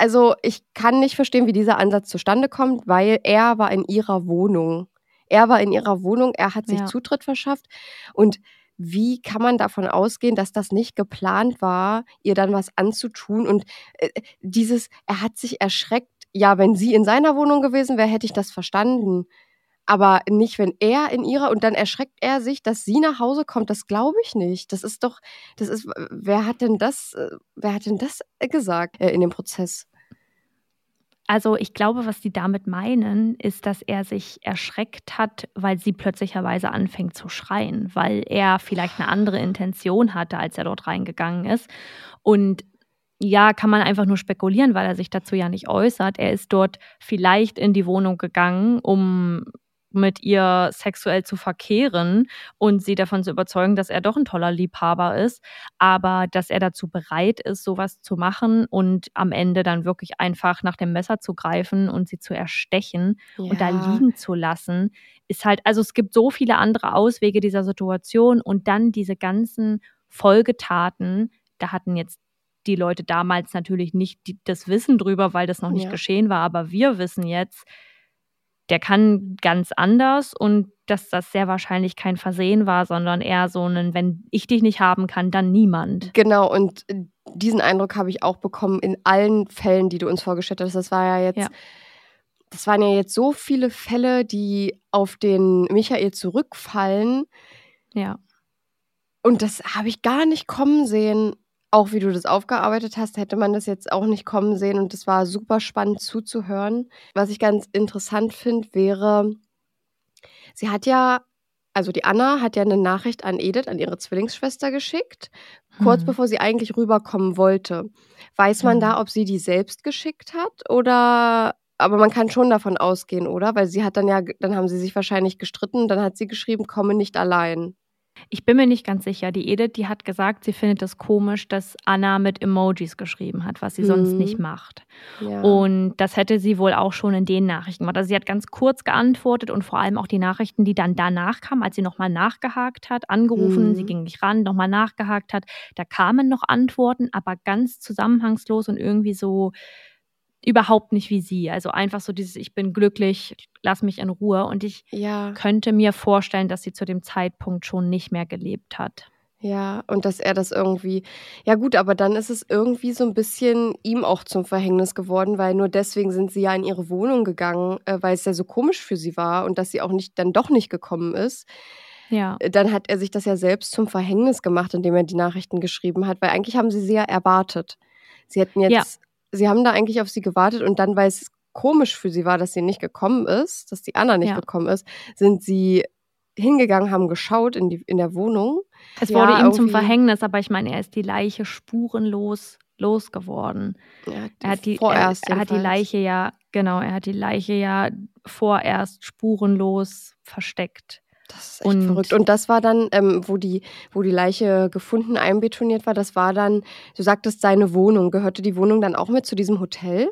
also ich kann nicht verstehen, wie dieser Ansatz zustande kommt, weil er war in ihrer Wohnung. Er war in ihrer Wohnung, er hat sich Ja. Zutritt verschafft und wie kann man davon ausgehen, dass das nicht geplant war, ihr dann was anzutun und äh, dieses, er hat sich erschreckt, ja, wenn sie in seiner Wohnung gewesen wäre, hätte ich das verstanden. Aber nicht, wenn er in ihrer und dann erschreckt er sich, dass sie nach Hause kommt. Das glaube ich nicht. Das ist doch, das ist, wer hat denn das, äh, wer hat denn das gesagt äh, in dem Prozess? Also ich glaube, was die damit meinen, ist, dass er sich erschreckt hat, weil sie plötzlicherweise anfängt zu schreien, weil er vielleicht eine andere Intention hatte, als er dort reingegangen ist. Und ja, kann man einfach nur spekulieren, weil er sich dazu ja nicht äußert. Er ist dort vielleicht in die Wohnung gegangen, um mit ihr sexuell zu verkehren und sie davon zu überzeugen, dass er doch ein toller Liebhaber ist, aber dass er dazu bereit ist, sowas zu machen und am Ende dann wirklich einfach nach dem Messer zu greifen und sie zu erstechen und da Ja. liegen zu lassen, ist halt, also es gibt so viele andere Auswege dieser Situation und dann diese ganzen Folgetaten, da hatten jetzt die Leute damals natürlich nicht die, das Wissen drüber, weil das noch nicht Ja. geschehen war, aber wir wissen jetzt, der kann ganz anders und dass das sehr wahrscheinlich kein Versehen war, sondern eher so ein, wenn ich dich nicht haben kann, dann niemand. Genau, und äh, diesen Eindruck habe ich auch bekommen in allen Fällen, die du uns vorgestellt hast. Das war ja jetzt, Ja. das waren ja jetzt so viele Fälle, die auf den Michael zurückfallen. Ja. Und das habe ich gar nicht kommen sehen. Auch wie du das aufgearbeitet hast, hätte man das jetzt auch nicht kommen sehen. Und es war super spannend zuzuhören. Was ich ganz interessant finde, wäre, sie hat ja, also die Anna hat ja eine Nachricht an Edith, an ihre Zwillingsschwester geschickt, kurz Hm. bevor sie eigentlich rüberkommen wollte. Weiß man Hm. da, ob sie die selbst geschickt hat oder aber man kann schon davon ausgehen, oder? Weil sie hat dann ja, dann haben sie sich wahrscheinlich gestritten, dann hat sie geschrieben, komme nicht allein. Ich bin mir nicht ganz sicher. Die Edith, die hat gesagt, sie findet es komisch, dass Anna mit Emojis geschrieben hat, was sie sonst Mhm. nicht macht. Ja. Und das hätte sie wohl auch schon in den Nachrichten gemacht. Also sie hat ganz kurz geantwortet und vor allem auch die Nachrichten, die dann danach kamen, als sie nochmal nachgehakt hat, angerufen, Mhm. sie ging nicht ran, nochmal nachgehakt hat. Da kamen noch Antworten, aber ganz zusammenhangslos und irgendwie so überhaupt nicht wie sie. Also einfach so dieses, ich bin glücklich, lass mich in Ruhe. Und ich ja, könnte mir vorstellen, dass sie zu dem Zeitpunkt schon nicht mehr gelebt hat. ja, und dass er das irgendwie, ja gut, aber dann ist es irgendwie so ein bisschen ihm auch zum Verhängnis geworden, weil nur deswegen sind sie ja in ihre Wohnung gegangen, äh, weil es ja so komisch für sie war und dass sie auch nicht, dann doch nicht gekommen ist. Ja. Äh, Dann hat er sich das ja selbst zum Verhängnis gemacht, indem er die Nachrichten geschrieben hat, weil eigentlich haben sie sie ja erwartet. Sie hätten jetzt, Ja. Sie haben da eigentlich auf sie gewartet und dann, weil es komisch für sie war, dass sie nicht gekommen ist, dass die Anna nicht Ja. gekommen ist, sind sie hingegangen, haben geschaut in, die, in der Wohnung. Es Ja, wurde ihm zum Verhängnis, aber ich meine, er ist die Leiche spurenlos losgeworden. Ja, Er hat die, vorerst er, er hat die. Leiche ja, genau, er hat die Leiche ja vorerst spurenlos versteckt. Das ist echt Und- verrückt. Und das war dann, ähm, wo, die, wo die Leiche gefunden, einbetoniert war, das war dann, du sagtest, seine Wohnung. Gehörte die Wohnung dann auch mit zu diesem Hotel?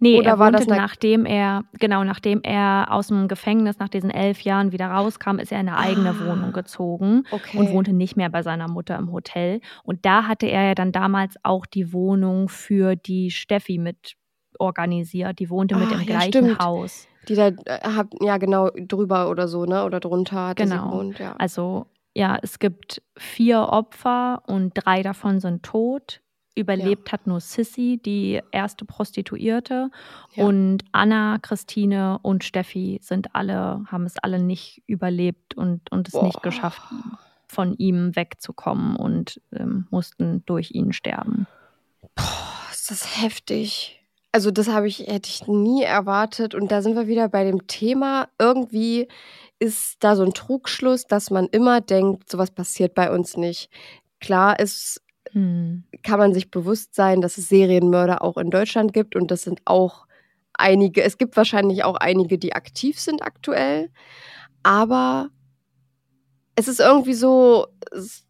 Nee, Oder er war wohnte, das nachdem er, genau, nachdem er aus dem Gefängnis nach diesen elf Jahren wieder rauskam, ist er in eine eigene Ah. Wohnung gezogen Okay. und wohnte nicht mehr bei seiner Mutter im Hotel. Und da hatte er ja dann damals auch die Wohnung für die Steffi mit organisiert. Die wohnte mit Ah, im ja, gleichen stimmt. Haus. Die da, äh, hab, ja genau, drüber oder so, ne? Oder drunter hatte Genau. sie gewohnt, ja. Also ja, es gibt vier Opfer und drei davon sind tot. Überlebt hat nur Sissy, die erste Prostituierte. Ja. Und Anna, Christine und Steffi sind alle, haben es alle nicht überlebt und, und es nicht Boah. geschafft, von ihm wegzukommen und ähm, mussten durch ihn sterben. Boah, ist das heftig. Also das habe ich, hätte ich nie erwartet. Und da sind wir wieder bei dem Thema. Irgendwie ist da so ein Trugschluss, dass man immer denkt, sowas passiert bei uns nicht. Klar ist, Hm. kann man sich bewusst sein, dass es Serienmörder auch in Deutschland gibt. Und das sind auch einige, es gibt wahrscheinlich auch einige, die aktiv sind aktuell. Aber es ist irgendwie so,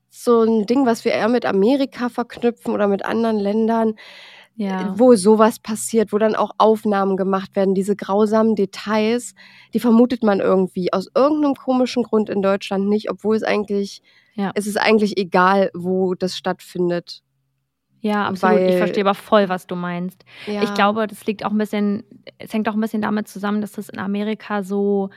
so ein Ding, was wir eher mit Amerika verknüpfen oder mit anderen Ländern Ja. wo sowas passiert, wo dann auch Aufnahmen gemacht werden, diese grausamen Details, die vermutet man irgendwie aus irgendeinem komischen Grund in Deutschland nicht, obwohl es eigentlich, Ja. es ist eigentlich egal, wo das stattfindet. Ja, absolut. Weil- ich verstehe aber voll, was du meinst. Ja. Ich glaube, das liegt auch ein bisschen, es hängt auch ein bisschen damit zusammen, dass das in Amerika so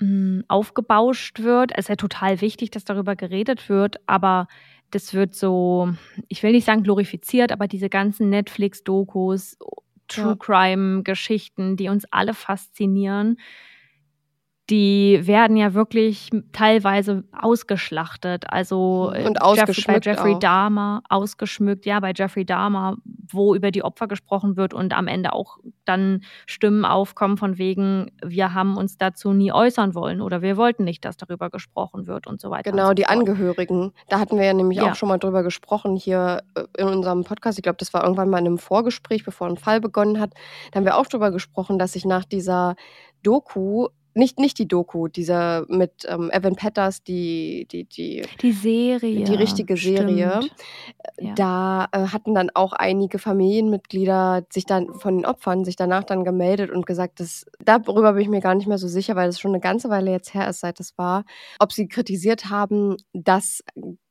mh, aufgebauscht wird. Es ist ja total wichtig, dass darüber geredet wird, aber das wird so, ich will nicht sagen glorifiziert, aber diese ganzen Netflix-Dokus, True. Crime-Geschichten, die uns alle faszinieren, die werden ja wirklich teilweise ausgeschlachtet. Also äh, Und Jeff- ausgeschmückt bei Jeffrey auch. Dahmer, ausgeschmückt, ja, bei Jeffrey Dahmer, wo über die Opfer gesprochen wird und am Ende auch dann Stimmen aufkommen von wegen, wir haben uns dazu nie äußern wollen oder wir wollten nicht, dass darüber gesprochen wird und so weiter. Genau, so die fort. Angehörigen. Da hatten wir ja nämlich Ja. auch schon mal drüber gesprochen hier äh, in unserem Podcast. Ich glaube, das war irgendwann mal in einem Vorgespräch, bevor ein Fall begonnen hat. Da haben wir auch drüber gesprochen, dass sich nach dieser Doku, nicht, nicht die Doku, dieser mit ähm, Evan Petters, die, die, die, Die Serie. die richtige Serie, stimmt. Ja. da äh, hatten dann auch einige Familienmitglieder sich dann von den Opfern sich danach dann gemeldet und gesagt, dass darüber bin ich mir gar nicht mehr so sicher, weil das schon eine ganze Weile jetzt her ist, seit das war, ob sie kritisiert haben, dass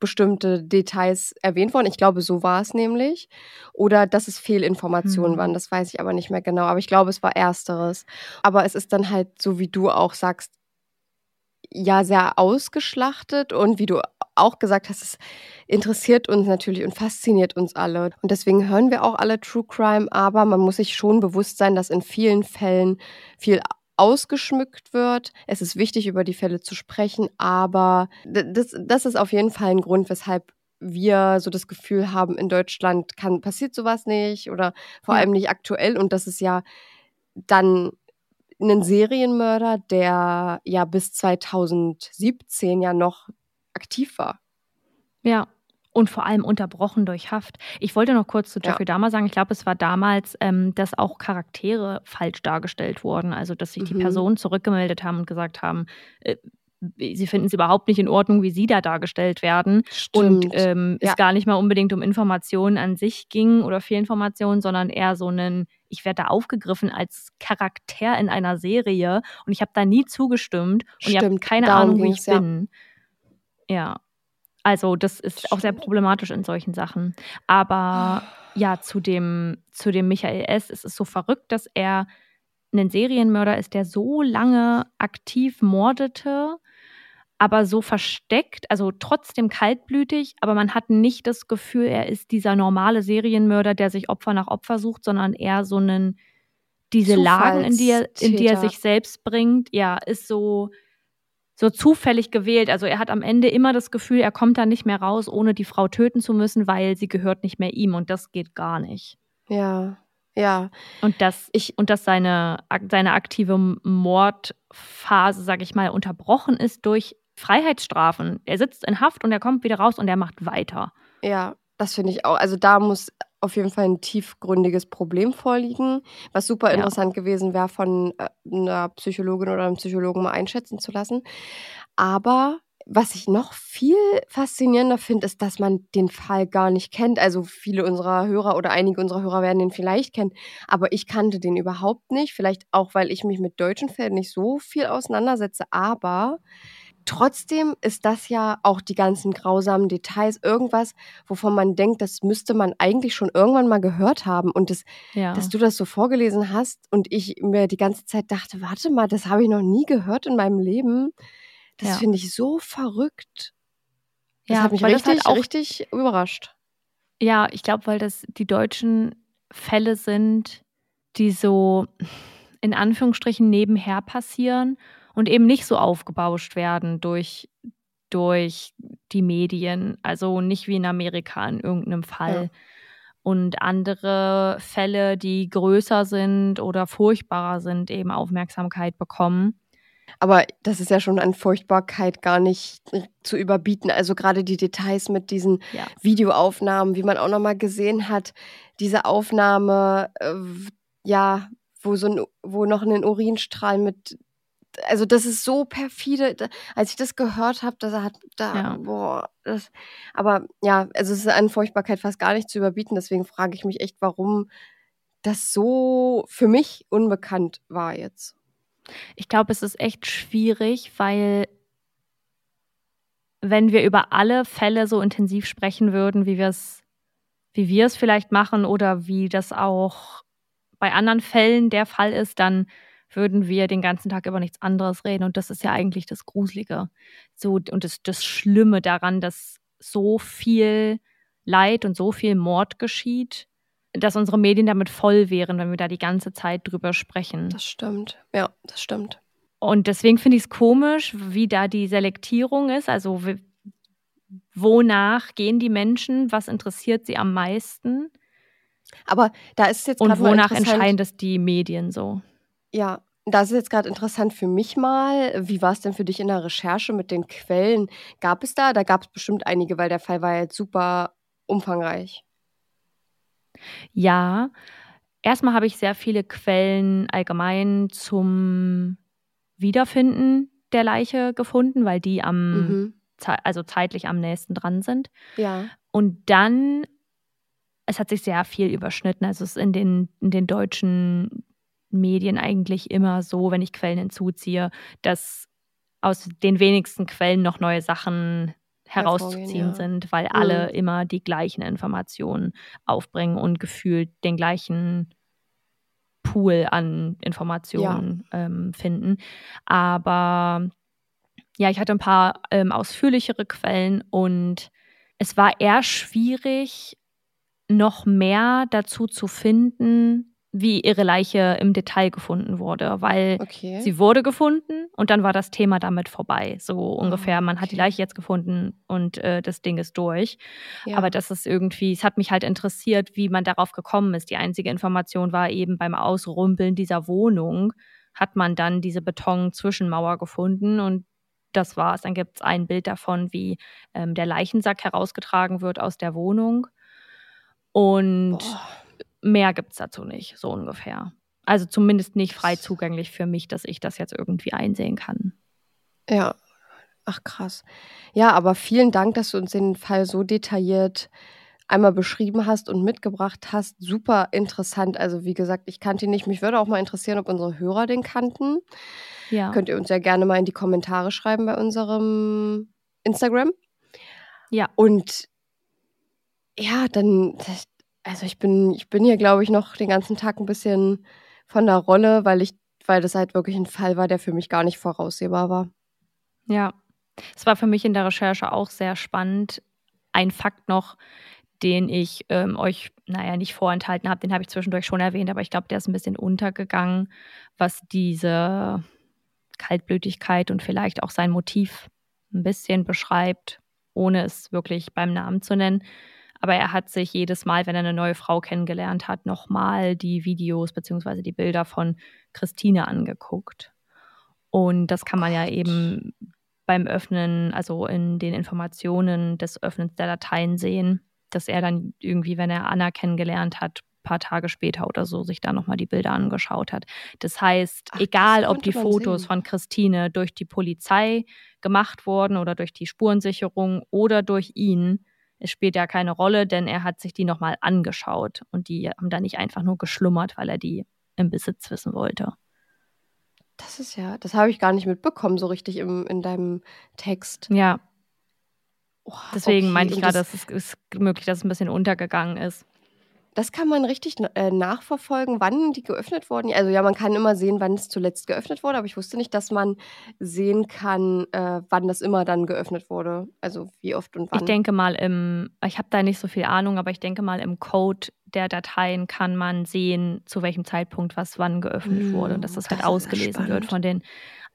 bestimmte Details erwähnt wurden. Ich glaube, so war es nämlich. Oder dass es Fehlinformationen Hm. waren. Das weiß ich aber nicht mehr genau. Aber ich glaube, es war ersteres. Aber es ist dann halt so, wie du auch sagst, ja sehr ausgeschlachtet und wie du auch gesagt hast, es interessiert uns natürlich und fasziniert uns alle. Und deswegen hören wir auch alle True Crime, aber man muss sich schon bewusst sein, dass in vielen Fällen viel ausgeschmückt wird. Es ist wichtig, über die Fälle zu sprechen, aber das, das ist auf jeden Fall ein Grund, weshalb wir so das Gefühl haben, in Deutschland kann, passiert sowas nicht oder vor Ja. allem nicht aktuell. Und das ist ja dann ein Serienmörder, der ja bis 2017 ja noch aktiv war. Ja. Und vor allem unterbrochen durch Haft. Ich wollte noch kurz zu Ja. Jeffrey Dahmer sagen, ich glaube, es war damals, ähm, dass auch Charaktere falsch dargestellt wurden. Also, dass sich die Mhm. Personen zurückgemeldet haben und gesagt haben, äh, sie finden es überhaupt nicht in Ordnung, wie sie da dargestellt werden. Und ähm, Ja. es gar nicht mal unbedingt um Informationen an sich ging oder Fehlinformationen, sondern eher so einen, ich werde da aufgegriffen als Charakter in einer Serie und ich habe da nie zugestimmt und ihr habt Stimmt, keine darum Ahnung, wie ich ja. bin. Ja. Also, das ist auch sehr Stimmt. problematisch in solchen Sachen. Aber ja, zu dem, zu dem Michael S. Es ist so verrückt, dass er ein Serienmörder ist, der so lange aktiv mordete, aber so versteckt, also trotzdem kaltblütig, aber man hat nicht das Gefühl, er ist dieser normale Serienmörder, der sich Opfer nach Opfer sucht, sondern eher so einen, diese Lagen, in die, er, in die er sich selbst bringt, ja, ist so, so zufällig gewählt. Also er hat am Ende immer das Gefühl, er kommt da nicht mehr raus, ohne die Frau töten zu müssen, weil sie gehört nicht mehr ihm und das geht gar nicht. Ja, ja. Und dass, Ich- und dass seine, seine aktive Mordphase, sag ich mal, unterbrochen ist durch Freiheitsstrafen. Er sitzt in Haft und er kommt wieder raus und er macht weiter. Ja, das finde ich auch. Also da muss auf jeden Fall ein tiefgründiges Problem vorliegen, was super Ja. interessant gewesen wäre, von äh, einer Psychologin oder einem Psychologen mal einschätzen zu lassen. Aber was ich noch viel faszinierender finde, ist, dass man den Fall gar nicht kennt. Also viele unserer Hörer oder einige unserer Hörer werden den vielleicht kennen, aber ich kannte den überhaupt nicht. Vielleicht auch, weil ich mich mit deutschen Fällen nicht so viel auseinandersetze. Aber trotzdem ist das ja auch die ganzen grausamen Details irgendwas, wovon man denkt, das müsste man eigentlich schon irgendwann mal gehört haben. Und das, Ja. dass du das so vorgelesen hast und ich mir die ganze Zeit dachte, warte mal, das habe ich noch nie gehört in meinem Leben. Das Ja. finde ich so verrückt. Das Ja, hat mich das richtig, halt auch- richtig überrascht. Ja, ich glaube, weil das die deutschen Fälle sind, die so in Anführungsstrichen nebenher passieren und eben nicht so aufgebauscht werden durch, durch die Medien. Also nicht wie in Amerika in irgendeinem Fall. Ja. Und andere Fälle, die größer sind oder furchtbarer sind, eben Aufmerksamkeit bekommen. Aber das ist ja schon an Furchtbarkeit gar nicht zu überbieten. Also gerade die Details mit diesen Ja. Videoaufnahmen, wie man auch nochmal gesehen hat, diese Aufnahme, äh, ja, wo so ein, wo noch ein Urinstrahl mit, also das ist so perfide. Als ich das gehört habe, da hat, da, Ja. boah, das, aber ja, also es ist an Furchtbarkeit fast gar nicht zu überbieten. Deswegen frage ich mich echt, warum das so für mich unbekannt war jetzt. Ich glaube, es ist echt schwierig, weil wenn wir über alle Fälle so intensiv sprechen würden, wie wir es wie wir es vielleicht machen oder wie das auch bei anderen Fällen der Fall ist, dann würden wir den ganzen Tag über nichts anderes reden. Und das ist ja eigentlich das Gruselige. So, und das, das Schlimme daran, dass so viel Leid und so viel Mord geschieht, dass unsere Medien damit voll wären, wenn wir da die ganze Zeit drüber sprechen. Das stimmt. Ja, das stimmt. Und deswegen finde ich es komisch, wie da die Selektierung ist. Also wonach gehen die Menschen? Was interessiert sie am meisten? Aber da ist jetzt Und wonach entscheiden das die Medien so? Ja, das ist jetzt gerade interessant für mich mal. Wie war es denn für dich in der Recherche mit den Quellen? Gab es da? Da gab es bestimmt einige, weil der Fall war jetzt super umfangreich. Ja, erstmal habe ich sehr viele Quellen allgemein zum Wiederfinden der Leiche gefunden, weil die am, mhm. also zeitlich am nächsten dran sind. Ja. Und dann, es hat sich sehr viel überschnitten. Also es ist in den, in den deutschen Medien eigentlich immer so, wenn ich Quellen hinzuziehe, dass aus den wenigsten Quellen noch neue Sachen herauszuziehen ja. sind, weil alle mhm. immer die gleichen Informationen aufbringen und gefühlt den gleichen Pool an Informationen ja. ähm, finden. Aber ja, ich hatte ein paar ähm, ausführlichere Quellen und es war eher schwierig, noch mehr dazu zu finden, wie ihre Leiche im Detail gefunden wurde, weil okay. sie wurde gefunden und dann war das Thema damit vorbei. So ungefähr, oh, man okay. hat die Leiche jetzt gefunden und äh, das Ding ist durch. Ja. Aber das ist irgendwie, es hat mich halt interessiert, wie man darauf gekommen ist. Die einzige Information war eben beim Ausrumpeln dieser Wohnung hat man dann diese Beton-Zwischenmauer gefunden und das war's. Dann gibt es ein Bild davon, wie ähm, der Leichensack herausgetragen wird aus der Wohnung. Und Boah mehr gibt es dazu nicht, so ungefähr. Also zumindest nicht frei zugänglich für mich, dass ich das jetzt irgendwie einsehen kann. Ja, ach krass. Ja, aber vielen Dank, dass du uns den Fall so detailliert einmal beschrieben hast und mitgebracht hast. Super interessant. Also wie gesagt, ich kannte ihn nicht. Mich würde auch mal interessieren, ob unsere Hörer den kannten. Ja. Könnt ihr uns ja gerne mal in die Kommentare schreiben bei unserem Instagram. Ja. Und ja, dann, also ich bin, ich bin hier, glaube ich, noch den ganzen Tag ein bisschen von der Rolle, weil ich, weil das halt wirklich ein Fall war, der für mich gar nicht voraussehbar war. Ja, es war für mich in der Recherche auch sehr spannend. Ein Fakt noch, den ich ähm, euch, naja, nicht vorenthalten habe, den habe ich zwischendurch schon erwähnt, aber ich glaube, der ist ein bisschen untergegangen, was diese Kaltblütigkeit und vielleicht auch sein Motiv ein bisschen beschreibt, ohne es wirklich beim Namen zu nennen. Aber er hat sich jedes Mal, wenn er eine neue Frau kennengelernt hat, nochmal die Videos bzw. die Bilder von Christine angeguckt. Und das kann man ja eben beim Öffnen, also in den Informationen des Öffnens der Dateien sehen, dass er dann irgendwie, wenn er Anna kennengelernt hat, ein paar Tage später oder so sich da nochmal die Bilder angeschaut hat. Das heißt, Ach, egal das ob die Fotos sehen. von Christine durch die Polizei gemacht wurden oder durch die Spurensicherung oder durch ihn, es spielt ja keine Rolle, denn er hat sich die nochmal angeschaut und die haben da nicht einfach nur geschlummert, weil er die im Besitz wissen wollte. Das ist ja, das habe ich gar nicht mitbekommen, so richtig im, in deinem Text. Ja. Oh, Deswegen okay. meinte ich gerade, dass es ist möglich, dass es ein bisschen untergegangen ist. Das kann man richtig äh, nachverfolgen, wann die geöffnet wurden. Also ja, man kann immer sehen, wann es zuletzt geöffnet wurde, aber ich wusste nicht, dass man sehen kann, äh, wann das immer dann geöffnet wurde. Also wie oft und wann. Ich denke mal im, ich habe da nicht so viel Ahnung, aber ich denke mal im Code der Dateien kann man sehen, zu welchem Zeitpunkt was wann geöffnet mm, wurde und dass das, das halt ausgelesen wird von den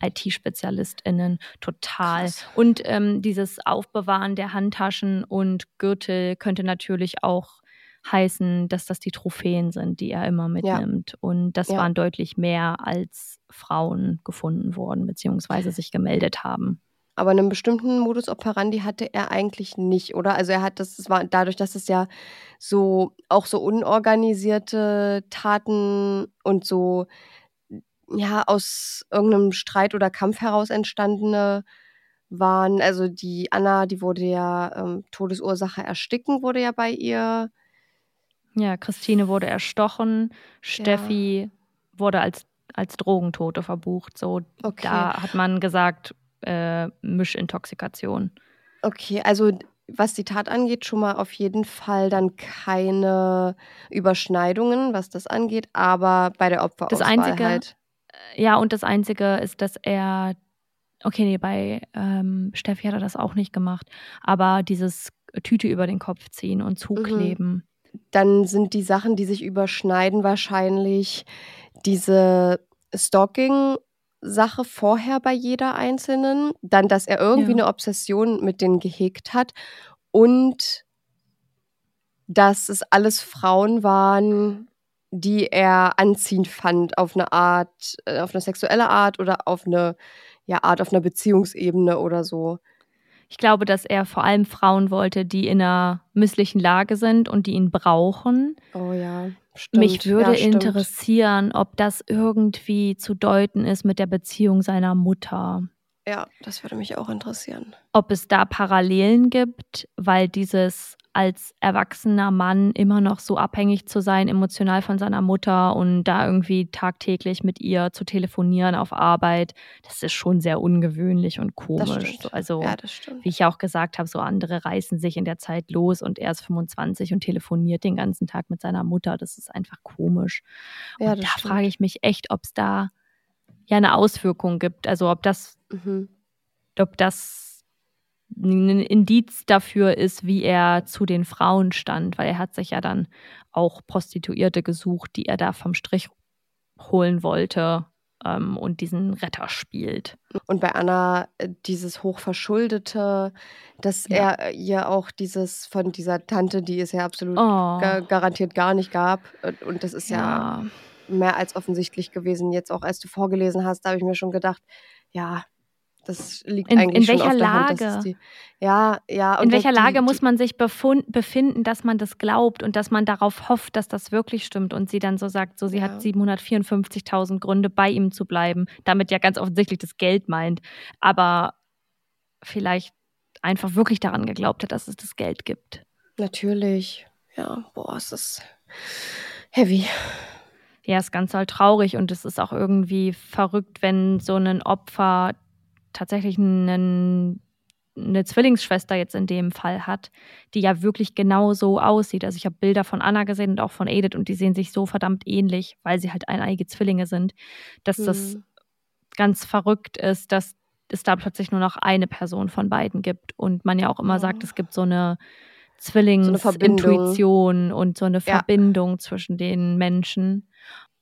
IT-SpezialistInnen total. Krass. Und ähm, dieses Aufbewahren der Handtaschen und Gürtel könnte natürlich auch heißen, dass das die Trophäen sind, die er immer mitnimmt. Ja. Und das ja. waren deutlich mehr, als Frauen gefunden wurden, beziehungsweise sich gemeldet haben. Aber einen bestimmten Modus operandi hatte er eigentlich nicht, oder? Also er hat das, das war dadurch, dass es ja so auch so unorganisierte Taten und so ja aus irgendeinem Streit oder Kampf heraus entstandene waren. Also die Anna, die wurde ja ähm, Todesursache ersticken, wurde ja bei ihr ja, Christine wurde erstochen, Steffi ja. wurde als, als Drogentote verbucht. So, okay. da hat man gesagt, äh, Mischintoxikation. Okay, also was die Tat angeht, schon mal auf jeden Fall dann keine Überschneidungen, was das angeht, aber bei der Opferauswahl Das Einzige, halt. ja, und das Einzige ist, dass er, okay, nee, bei ähm, Steffi hat er das auch nicht gemacht, aber dieses Tüte über den Kopf ziehen und zukleben. Dann sind die Sachen, die sich überschneiden, wahrscheinlich diese Stalking-Sache vorher bei jeder Einzelnen, dann, dass er irgendwie Ja. eine Obsession mit denen gehegt hat und dass es alles Frauen waren, die er anziehend fand auf eine Art, äh, auf eine sexuelle Art oder auf eine ja, Art auf einer Beziehungsebene oder so. Ich glaube, dass er vor allem Frauen wollte, die in einer misslichen Lage sind und die ihn brauchen. Oh ja, stimmt. Mich würde ja, interessieren, ob das irgendwie zu deuten ist mit der Beziehung seiner Mutter. Ja, das würde mich auch interessieren. Ob es da Parallelen gibt, weil dieses als erwachsener Mann immer noch so abhängig zu sein, emotional von seiner Mutter und da irgendwie tagtäglich mit ihr zu telefonieren auf Arbeit, das ist schon sehr ungewöhnlich und Das komisch. So, Also, ja, das wie ich ja auch gesagt habe, so andere reißen sich in der Zeit los und er ist 25 und telefoniert den ganzen Tag mit seiner Mutter. Das ist einfach komisch. Ja, und das da stimmt. frage ich mich echt, ob es da ja eine Auswirkung gibt. Also ob das, Mhm. ob das ein Indiz dafür ist, wie er zu den Frauen stand, weil er hat sich ja dann auch Prostituierte gesucht, die er da vom Strich holen wollte ähm, und diesen Retter spielt. Und bei Anna äh, dieses Hochverschuldete, dass Ja. er ihr auch dieses von dieser Tante, die es ja absolut Oh, ga garantiert gar nicht gab. Und, und das ist ja. ja. mehr als offensichtlich gewesen. Jetzt auch, als du vorgelesen hast, da habe ich mir schon gedacht, ja, das liegt In- eigentlich in schon welcher auf der Hand. Lage? es die, ja, ja. In welcher die, Lage muss man sich befun- befinden, dass man das glaubt und dass man darauf hofft, dass das wirklich stimmt und sie dann so sagt, so sie Ja. hat 754.000 Gründe bei ihm zu bleiben, damit ja ganz offensichtlich das Geld meint, aber vielleicht einfach wirklich daran geglaubt hat, dass es das Geld gibt. Natürlich. Ja, boah, es ist heavy. Ja, ist ganz doll traurig und es ist auch irgendwie verrückt, wenn so ein Opfer tatsächlich einen, eine Zwillingsschwester jetzt in dem Fall hat, die ja wirklich genau so aussieht. Also ich habe Bilder von Anna gesehen und auch von Edith und die sehen sich so verdammt ähnlich, weil sie halt eineiige Zwillinge sind, dass das Hm. ganz verrückt ist, dass es da plötzlich nur noch eine Person von beiden gibt und man ja auch immer Oh. sagt, es gibt so eine. Zwillingsintuition und so eine Ja. Verbindung zwischen den Menschen.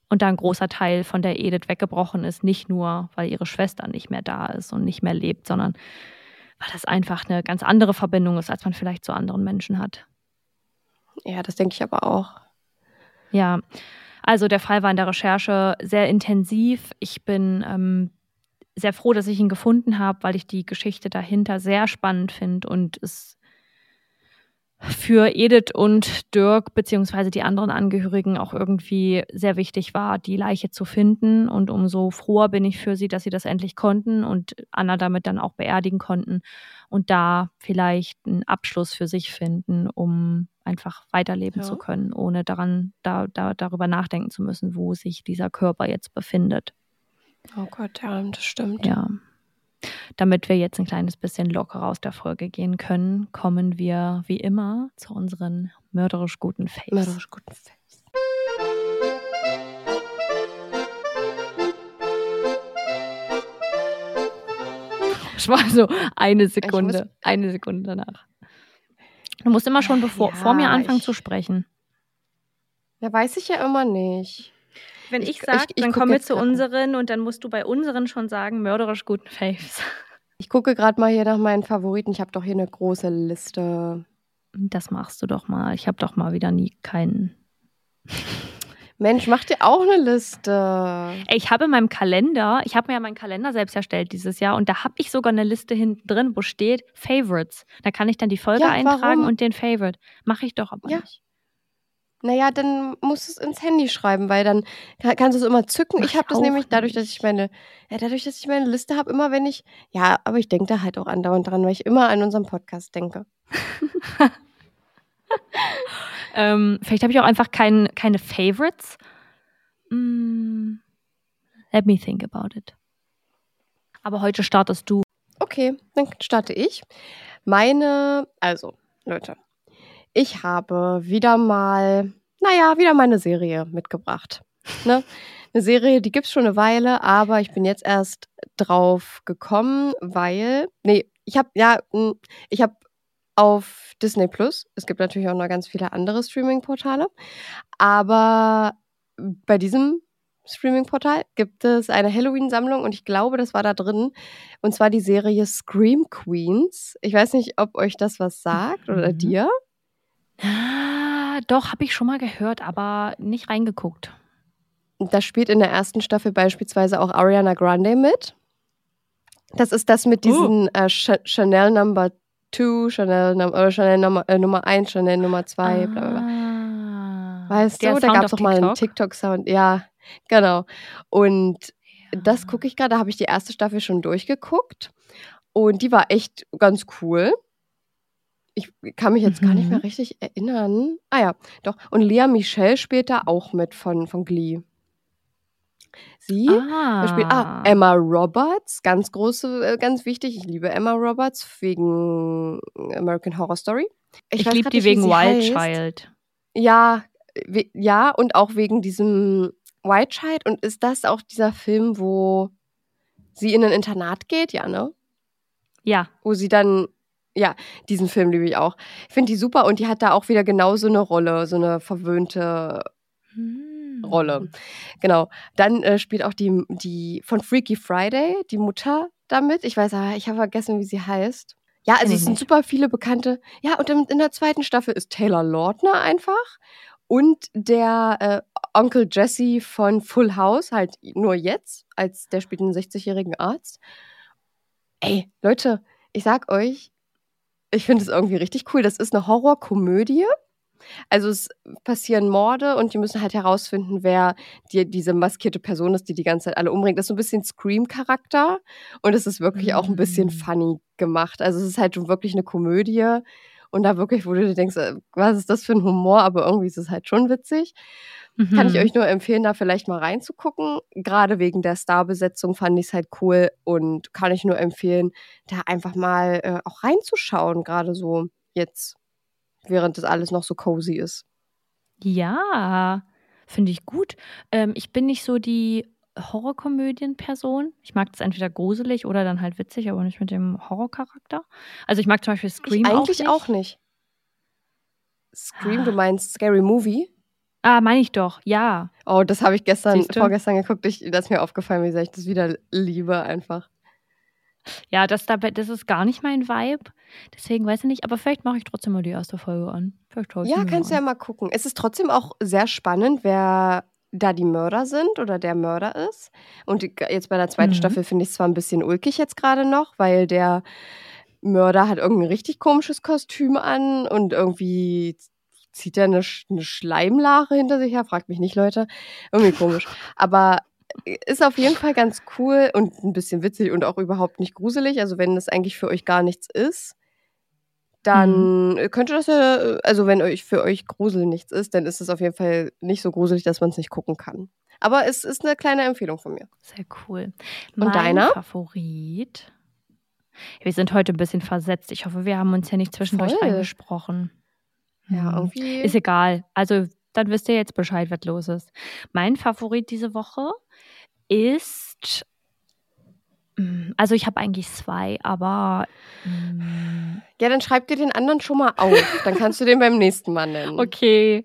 Und da ein großer Teil von der Edith weggebrochen ist, nicht nur, weil ihre Schwester nicht mehr da ist und nicht mehr lebt, sondern weil das einfach eine ganz andere Verbindung ist, als man vielleicht zu anderen Menschen hat. Ja, das denke ich aber auch. Ja, also der Fall war in der Recherche sehr intensiv. Ich bin ähm, sehr froh, dass ich ihn gefunden habe, weil ich die Geschichte dahinter sehr spannend finde und es für Edith und Dirk beziehungsweise die anderen Angehörigen auch irgendwie sehr wichtig war, die Leiche zu finden. Und umso froher bin ich für sie, dass sie das endlich konnten und Anna damit dann auch beerdigen konnten und da vielleicht einen Abschluss für sich finden, um einfach weiterleben Ja. zu können, ohne daran da, da, darüber nachdenken zu müssen, wo sich dieser Körper jetzt befindet. Oh Gott, ja, das stimmt. Ja. Damit wir jetzt ein kleines bisschen lockerer aus der Folge gehen können, kommen wir wie immer zu unseren mörderisch guten Faves. Mörderisch guten Face. Das war so eine Sekunde, eine Sekunde danach. Du musst immer schon bevor, Ja, vor mir anfangen ich- zu sprechen. Ja, weiß ich ja immer nicht. Wenn Ich- ich, sage, dann kommen wir zu unseren und dann musst du bei unseren schon sagen, mörderisch guten Faves. Ich gucke gerade mal hier nach meinen Favoriten. Ich habe doch hier eine große Liste. Das machst du doch mal. Ich habe doch mal wieder nie keinen. Mensch, mach dir auch eine Liste. Ich habe in meinem Kalender, ich habe mir ja meinen Kalender selbst erstellt dieses Jahr und da habe ich sogar eine Liste hinten drin, wo steht Favorites. Da kann ich dann die Folge Ja, eintragen warum? und den Favorite. Mache ich doch aber Ja. nicht. Naja, dann musst du es ins Handy schreiben, weil dann kann- kannst du es immer zücken. Mach ich habe das nämlich dadurch, dass ich meine, ja, dadurch, dass ich meine Liste habe, immer wenn ich, ja, aber ich denke da halt auch andauernd dran, weil ich immer an unseren Podcast denke. Ähm, vielleicht habe ich auch einfach kein, keine Favorites. Mm, let me think about it. Aber heute startest du. Okay, dann starte ich. Meine, also, Leute, ich habe wieder mal, naja, wieder mal eine Serie mitgebracht. Ne? Eine Serie, die gibt es schon eine Weile, aber ich bin jetzt erst drauf gekommen, weil, nee, ich habe, ja, hm, ich habe auf Disney Plus, es gibt natürlich auch noch ganz viele andere Streaming-Portale, aber bei diesem Streaming-Portal gibt es eine Halloween-Sammlung und ich glaube, das war da drin. Und zwar die Serie Scream Queens. Ich weiß nicht, ob euch das was sagt oder Mhm. dir. Ah, doch, habe ich schon mal gehört, aber nicht reingeguckt. Da spielt in der ersten Staffel beispielsweise auch Ariana Grande mit. Das ist das mit diesen äh, Ch Chanel Number 2, Chanel, Num oder Chanel Nummer, äh, Nummer 1, Chanel Nummer 2, bla bla bla. Ah. Weißt Der du, da Sound gab es auch mal einen TikTok? TikTok-Sound. Ja, genau. Und das Ja. gucke ich gerade, da habe ich die erste Staffel schon durchgeguckt. Und die war echt ganz cool. Ich kann mich jetzt gar nicht mehr Mhm. richtig erinnern. Ah ja, doch. Und Lea Michelle spielt da auch mit von, von Glee. Sie Ah. spielt, ah, Emma Roberts, ganz große, äh, ganz wichtig. Ich liebe Emma Roberts wegen American Horror Story. Ich, weiß liebe die nicht, wegen Wild heißt. Child. Ja, we- ja, und auch wegen diesem White Child. Und ist das auch dieser Film, wo sie in ein Internat geht? Ja, ne? Ja. Wo sie dann, ja, diesen Film liebe ich auch. Ich finde die super und die hat da auch wieder genau so eine Rolle, so eine verwöhnte Hm. Rolle. Genau. Dann äh, spielt auch die, die von Freaky Friday, die Mutter damit. Ich weiß, aber ich habe vergessen, wie sie heißt. Ja, also es sind super viele bekannte. Ja, und in, in der zweiten Staffel ist Taylor Lautner einfach. Und der äh, Onkel Jesse von Full House, halt nur jetzt, als der spielt einen 60-jährigen Arzt. Ey, Leute, ich sag euch, ich finde es irgendwie richtig cool. Das ist eine Horrorkomödie. Also es passieren Morde und die müssen halt herausfinden, wer die, diese maskierte Person ist, die die ganze Zeit alle umbringt. Das ist so ein bisschen Scream-Charakter und es ist wirklich auch ein bisschen Mm. funny gemacht. Also es ist halt schon wirklich eine Komödie und da wirklich, wo du dir denkst, äh, was ist das für ein Humor, aber irgendwie ist es halt schon witzig. Kann ich Mhm. euch nur empfehlen, da vielleicht mal reinzugucken. Gerade wegen der Starbesetzung fand ich es halt cool und kann ich nur empfehlen, da einfach mal äh, auch reinzuschauen, gerade so jetzt, während das alles noch so cozy ist. Ja, finde ich gut. Ähm, ich bin nicht so die Horrorkomödien-Person. Ich mag das entweder gruselig oder dann halt witzig, aber nicht mit dem Horrorcharakter. Also ich mag zum Beispiel Scream ich eigentlich auch auch nicht. nicht. Scream, du Ah. meinst Scary Movie? Ah, meine ich doch, ja. Oh, das habe ich gestern, vorgestern geguckt. Ich, das ist mir aufgefallen, wie sehr ich das wieder liebe einfach. Ja, das, das ist gar nicht mein Vibe. Deswegen weiß ich nicht, aber vielleicht mache ich trotzdem mal die erste Folge an. Vielleicht Ja, kannst du ja mal gucken. Es ist trotzdem auch sehr spannend, wer da die Mörder sind oder der Mörder ist. Und jetzt bei der zweiten Mhm. Staffel finde ich es zwar ein bisschen ulkig jetzt gerade noch, weil der Mörder hat irgendein richtig komisches Kostüm an und irgendwie zieht er eine, Sch- eine Schleimlache hinter sich her. Fragt mich nicht, Leute. Irgendwie komisch. Aber ist auf jeden Fall ganz cool und ein bisschen witzig und auch überhaupt nicht gruselig. Also wenn das eigentlich für euch gar nichts ist, dann könnte das ja, also wenn euch für euch Grusel nichts ist, dann ist es auf jeden Fall nicht so gruselig, dass man es nicht gucken kann. Aber es ist eine kleine Empfehlung von mir. Sehr cool. Und mein deiner? Favorit. Wir sind heute ein bisschen versetzt. Ich hoffe, wir haben uns ja nicht zwischendurch Voll. reingesprochen. Ja, Hm. irgendwie. Ist egal. Also, dann wisst ihr jetzt Bescheid, was los ist. Mein Favorit diese Woche ist. Mm, Also, ich habe eigentlich zwei, aber. mm, ja, dann schreib dir den anderen schon mal auf. dann kannst du den beim nächsten Mal nennen. Okay.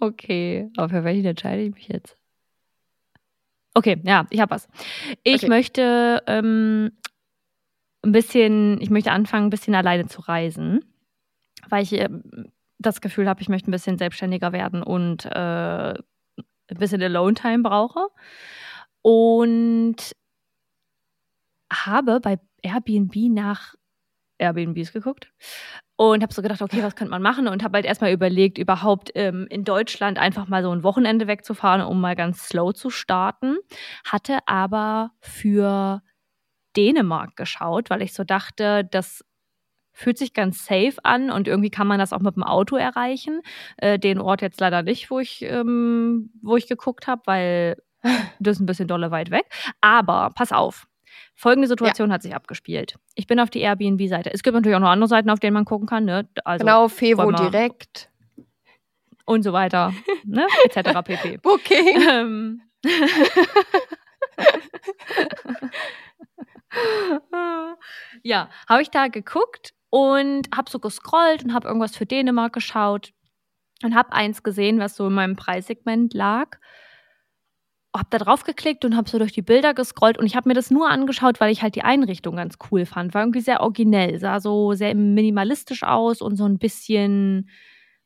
Okay. Aber für welchen entscheide ich mich jetzt? Okay, ja, ich habe was. Ich Okay. möchte ähm, ein bisschen, ich möchte anfangen, ein bisschen alleine zu reisen, weil ich ähm, das Gefühl habe, ich möchte ein bisschen selbstständiger werden und äh, ein bisschen Alone-Time brauche. Und habe bei Airbnb nach Airbnbs geguckt und habe so gedacht, okay, was könnte man machen? Und habe halt erstmal überlegt, überhaupt ähm, in Deutschland einfach mal so ein Wochenende wegzufahren, um mal ganz slow zu starten. Hatte aber für Dänemark geschaut, weil ich so dachte, das fühlt sich ganz safe an und irgendwie kann man das auch mit dem Auto erreichen. Äh, den Ort jetzt leider nicht, wo ich, ähm, wo ich geguckt habe, weil das ist ein bisschen dolle weit weg. Aber pass auf, Folgende Situation hat sich abgespielt. Ich bin auf die Airbnb-Seite. Es gibt natürlich auch noch andere Seiten, auf denen man gucken kann. Ne? Also, genau, Fevo direkt. Und so weiter. Ne? Etc. pp. Okay. Ähm. ja, habe ich da geguckt und habe so gescrollt und habe irgendwas für Dänemark geschaut und habe eins gesehen, was so in meinem Preissegment lag. Hab da drauf geklickt und habe so durch die Bilder gescrollt und ich habe mir das nur angeschaut, weil ich halt die Einrichtung ganz cool fand. War irgendwie sehr originell, sah so sehr minimalistisch aus und so ein bisschen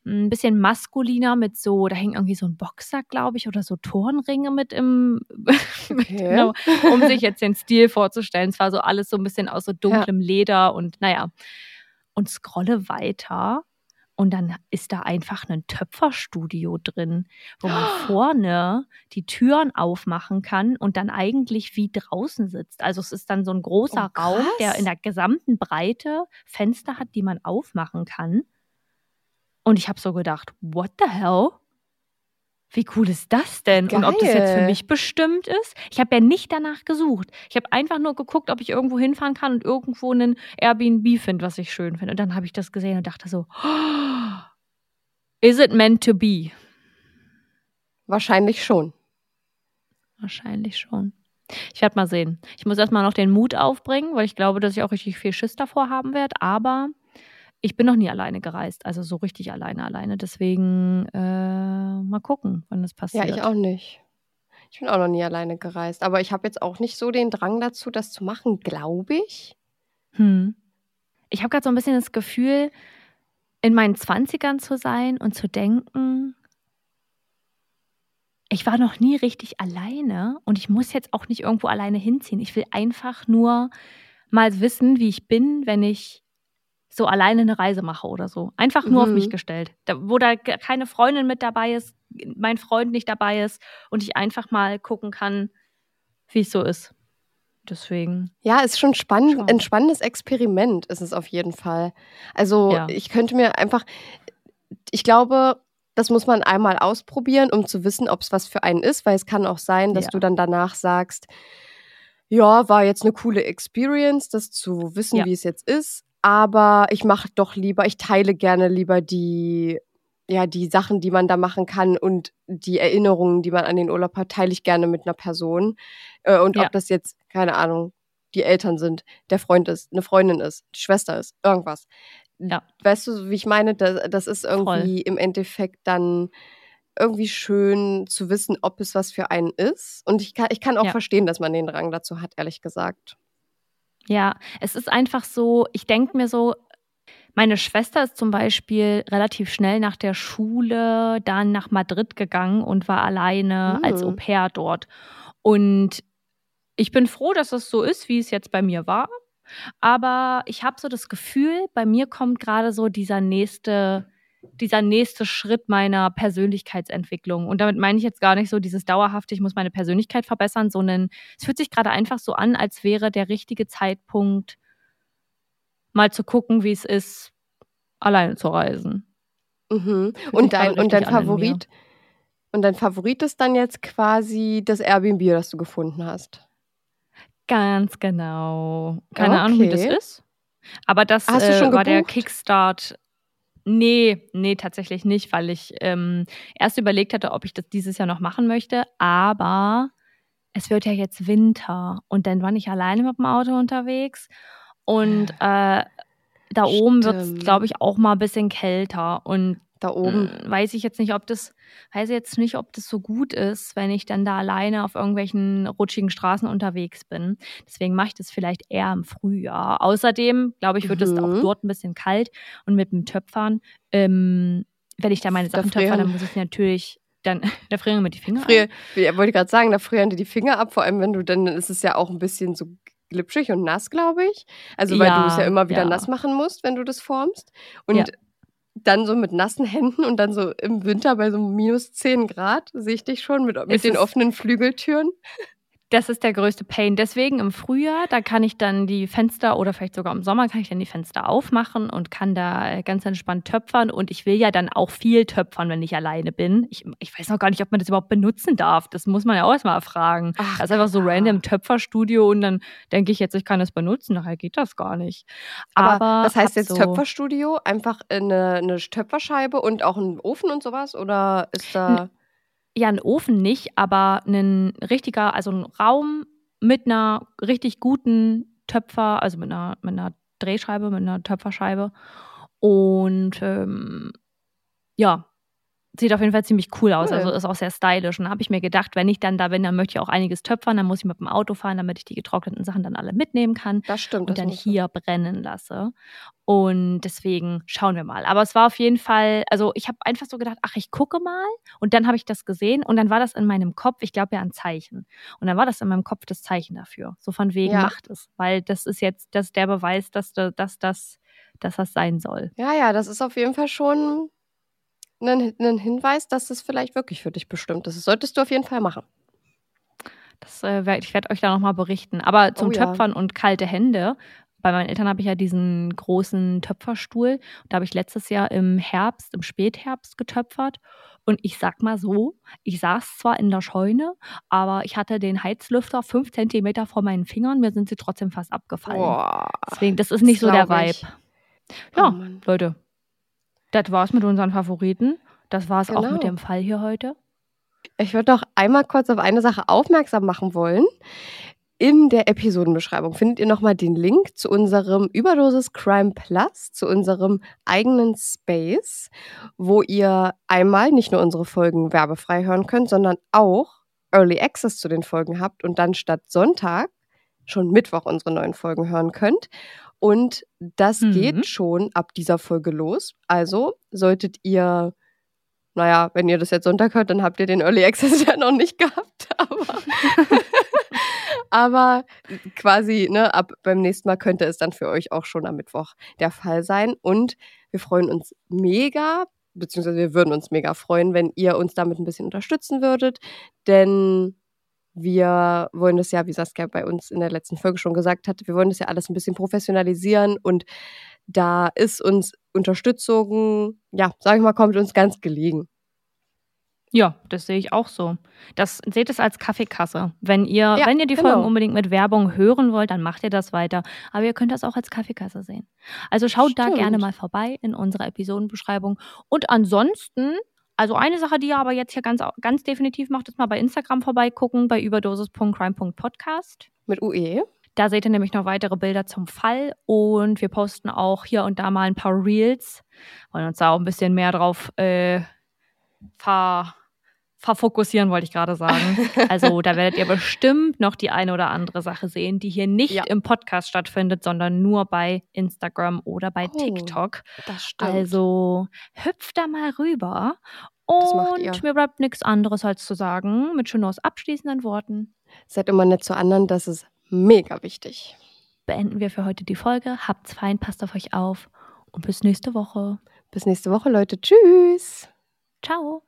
ein bisschen maskuliner mit so, da hing irgendwie so ein Boxer, glaube ich, oder so Turnringe mit im, Okay. genau, um sich jetzt den Stil vorzustellen. Es war so alles so ein bisschen aus so dunklem Leder und naja. Und scrolle weiter und dann ist da einfach ein Töpferstudio drin, wo man vorne die Türen aufmachen kann und dann eigentlich wie draußen sitzt. Also es ist dann so ein großer Oh, Raum, der in der gesamten Breite Fenster hat, die man aufmachen kann. Und ich habe so gedacht, what the hell? Wie cool ist das denn? Und ob das jetzt für Geil. mich bestimmt ist? Ich habe ja nicht danach gesucht. Ich habe einfach nur geguckt, ob ich irgendwo hinfahren kann und irgendwo einen Airbnb finde, was ich schön finde. Und dann habe ich das gesehen und dachte so, is it meant to be? Wahrscheinlich schon. Wahrscheinlich schon. Ich werde mal sehen. Ich muss erstmal noch den Mut aufbringen, weil ich glaube, dass ich auch richtig viel Schiss davor haben werde. Aber ich bin noch nie alleine gereist. Also so richtig alleine, alleine. Deswegen äh, mal gucken, wann das Ja, passiert. ich auch nicht. Ich bin auch noch nie alleine gereist. Aber ich habe jetzt auch nicht so den Drang dazu, das zu machen, glaube ich. Hm. Ich habe gerade so ein bisschen das Gefühl, in meinen Zwanzigern zu sein und zu denken, ich war noch nie richtig alleine und ich muss jetzt auch nicht irgendwo alleine hinziehen. Ich will einfach nur mal wissen, wie ich bin, wenn ich so alleine eine Reise mache oder so. Einfach nur auf mich Mhm. gestellt. Da, wo da keine Freundin mit dabei ist, mein Freund nicht dabei ist und ich einfach mal gucken kann, wie es so ist. Deswegen. Ja, ist schon spannend, Schauen. ein spannendes Experiment ist es auf jeden Fall. Also Ja. ich könnte mir einfach, ich glaube, das muss man einmal ausprobieren, um zu wissen, ob es was für einen ist, weil es kann auch sein, dass Ja. du dann danach sagst, ja, war jetzt eine coole Experience, das zu wissen, Ja. wie es jetzt ist, aber ich mache doch lieber, ich teile gerne lieber die ja, die Sachen, die man da machen kann und die Erinnerungen, die man an den Urlaub hat, teile ich gerne mit einer Person. Äh, und Ja. ob das jetzt, keine Ahnung, die Eltern sind, der Freund ist, eine Freundin ist, die Schwester ist, irgendwas. Ja. Weißt du, wie ich meine? Das, das ist irgendwie im Endeffekt dann irgendwie schön zu wissen, ob es was für einen ist. Und ich kann, ich kann auch Ja. verstehen, dass man den Drang dazu hat, ehrlich gesagt. Ja, es ist einfach so, ich denke mir so, meine Schwester ist zum Beispiel relativ schnell nach der Schule dann nach Madrid gegangen und war alleine als Mhm. Au pair dort. Und ich bin froh, dass es so ist, wie es jetzt bei mir war. Aber ich habe so das Gefühl, bei mir kommt gerade so dieser nächste, dieser nächste Schritt meiner Persönlichkeitsentwicklung. Und damit meine ich jetzt gar nicht so dieses dauerhafte, ich muss meine Persönlichkeit verbessern, sondern es fühlt sich gerade einfach so an, als wäre der richtige Zeitpunkt, mal zu gucken, wie es ist, alleine zu reisen. Mhm. Und dein, und dein. Favorit? Und dein Favorit ist dann jetzt quasi das Airbnb, das du gefunden hast. Ganz genau. Keine Ahnung, wie das Okay. ist. Aber das Hast du äh, schon war der gebucht? Kickstart. Nee, nee, tatsächlich nicht, weil ich ähm, erst überlegt hatte, ob ich das dieses Jahr noch machen möchte. Aber es wird ja jetzt Winter und dann war ich alleine mit dem Auto unterwegs. Und äh, da oben wird es, Stimmt. glaube ich, auch mal ein bisschen kälter. Und Da oben. Mm, weiß ich jetzt nicht, ob das, weiß jetzt nicht, ob das so gut ist, wenn ich dann da alleine auf irgendwelchen rutschigen Straßen unterwegs bin. Deswegen mache ich das vielleicht eher im Frühjahr. Außerdem, glaube ich, wird es auch Mhm. dort ein bisschen kalt und mit dem Töpfern, ähm, wenn ich da meine Da Sachen töpfer, dann muss ich natürlich, dann, da frieren mir die Finger. Frier, ich wollte gerade sagen, da frieren dir die Finger ab, vor allem wenn du dann, dann ist es ja auch ein bisschen so glitschig und nass, glaube ich. Also weil du es ja Ja, immer wieder ja. nass machen musst, wenn du das formst. Und Ja. Dann so mit nassen Händen und dann so im Winter bei so minus 10 Grad sehe ich dich schon mit, mit den offenen Flügeltüren. Das ist der größte Pain. Deswegen im Frühjahr, da kann ich dann die Fenster oder vielleicht sogar im Sommer kann ich dann die Fenster aufmachen und kann da äh, ganz entspannt töpfern. Und ich will ja dann auch viel töpfern, wenn ich alleine bin. Ich, ich weiß noch gar nicht, ob man das überhaupt benutzen darf. Das muss man ja auch erstmal erfragen. Ach, das ist einfach so random Töpferstudio und dann denke ich jetzt, ich kann das benutzen. Nachher geht das gar nicht. Aber, das heißt hab jetzt so- Töpferstudio, einfach eine, eine Töpferscheibe und auch ein Ofen und sowas? Oder ist da. Ja, ein Ofen nicht, aber ein richtiger, also ein Raum mit einer richtig guten Töpfer, also mit einer, mit einer Drehscheibe, mit einer Töpferscheibe. Und ähm, ja, sieht auf jeden Fall ziemlich cool aus. Cool. Also ist auch sehr stylisch. Und da habe ich mir gedacht, wenn ich dann da bin, dann möchte ich auch einiges töpfern. Dann muss ich mit dem Auto fahren, damit ich die getrockneten Sachen dann alle mitnehmen kann Das stimmt. und das dann hier brennen lasse. Und deswegen schauen wir mal. Aber es war auf jeden Fall, also ich habe einfach so gedacht, ach, ich gucke mal. Und dann habe ich das gesehen und dann war das in meinem Kopf, ich glaube ja an Zeichen. Und dann war das in meinem Kopf das Zeichen dafür. So von wegen, Ja. macht es. Weil das ist jetzt das der Beweis, dass, da- dass, das, dass das sein soll. Ja, ja, das ist auf jeden Fall schon ein, ein Hinweis, dass das vielleicht wirklich für dich bestimmt ist. Das solltest du auf jeden Fall machen. Das, äh, werd- ich werde euch da nochmal berichten. Aber zum Oh ja. Töpfern und kalte Hände. Bei meinen Eltern habe ich ja diesen großen Töpferstuhl. Da habe ich letztes Jahr im Herbst, im Spätherbst getöpfert. Und ich sag mal so, ich saß zwar in der Scheune, aber ich hatte den Heizlüfter fünf Zentimeter vor meinen Fingern. Mir sind sie trotzdem fast abgefallen. Boah. Deswegen, das ist nicht so der Vibe. ich. Ja, Oh. Leute. Das war's mit unseren Favoriten. Das war's auch Genau. mit dem Fall hier heute. Ich würde noch einmal kurz auf eine Sache aufmerksam machen wollen. In der Episodenbeschreibung findet ihr nochmal den Link zu unserem Überdosis Crime Plus, zu unserem eigenen Space, wo ihr einmal nicht nur unsere Folgen werbefrei hören könnt, sondern auch Early Access zu den Folgen habt und dann statt Sonntag schon Mittwoch unsere neuen Folgen hören könnt. Und das Mhm. geht schon ab dieser Folge los. Also solltet ihr naja, wenn ihr das jetzt Sonntag hört, dann habt ihr den Early Access ja noch nicht gehabt. Aber, aber quasi, ne, ab beim nächsten Mal könnte es dann für euch auch schon am Mittwoch der Fall sein. Und wir freuen uns mega, beziehungsweise wir würden uns mega freuen, wenn ihr uns damit ein bisschen unterstützen würdet. Denn wir wollen das ja, wie Saskia bei uns in der letzten Folge schon gesagt hat, wir wollen das ja alles ein bisschen professionalisieren und da ist uns Unterstützung, ja, sag ich mal, kommt uns ganz gelegen. Ja, das sehe ich auch so. Das seht es als Kaffeekasse. Wenn ihr, Ja, wenn ihr die genau. Folgen unbedingt mit Werbung hören wollt, dann macht ihr das weiter. Aber ihr könnt das auch als Kaffeekasse sehen. Also schaut da Stimmt. gerne mal vorbei in unserer Episodenbeschreibung. Und ansonsten, also eine Sache, die ihr aber jetzt hier ganz, ganz definitiv macht, ist mal bei Instagram vorbeigucken, bei überdosis.crime.podcast. Mit. UE. Da seht ihr nämlich noch weitere Bilder zum Fall und wir posten auch hier und da mal ein paar Reels. Wollen uns da auch ein bisschen mehr drauf äh, ver, verfokussieren, wollte ich gerade sagen. Also da werdet ihr bestimmt noch die eine oder andere Sache sehen, die hier nicht Ja. im Podcast stattfindet, sondern nur bei Instagram oder bei Oh, TikTok. Das stimmt. Also hüpft da mal rüber. Und mir bleibt nichts anderes als zu sagen, mit Chinos abschließenden Worten. Seid immer nett zu anderen, das ist mega wichtig. beenden wir für heute die Folge. Habt's fein, passt auf euch auf und bis nächste Woche. Bis nächste Woche, Leute. Tschüss. Ciao.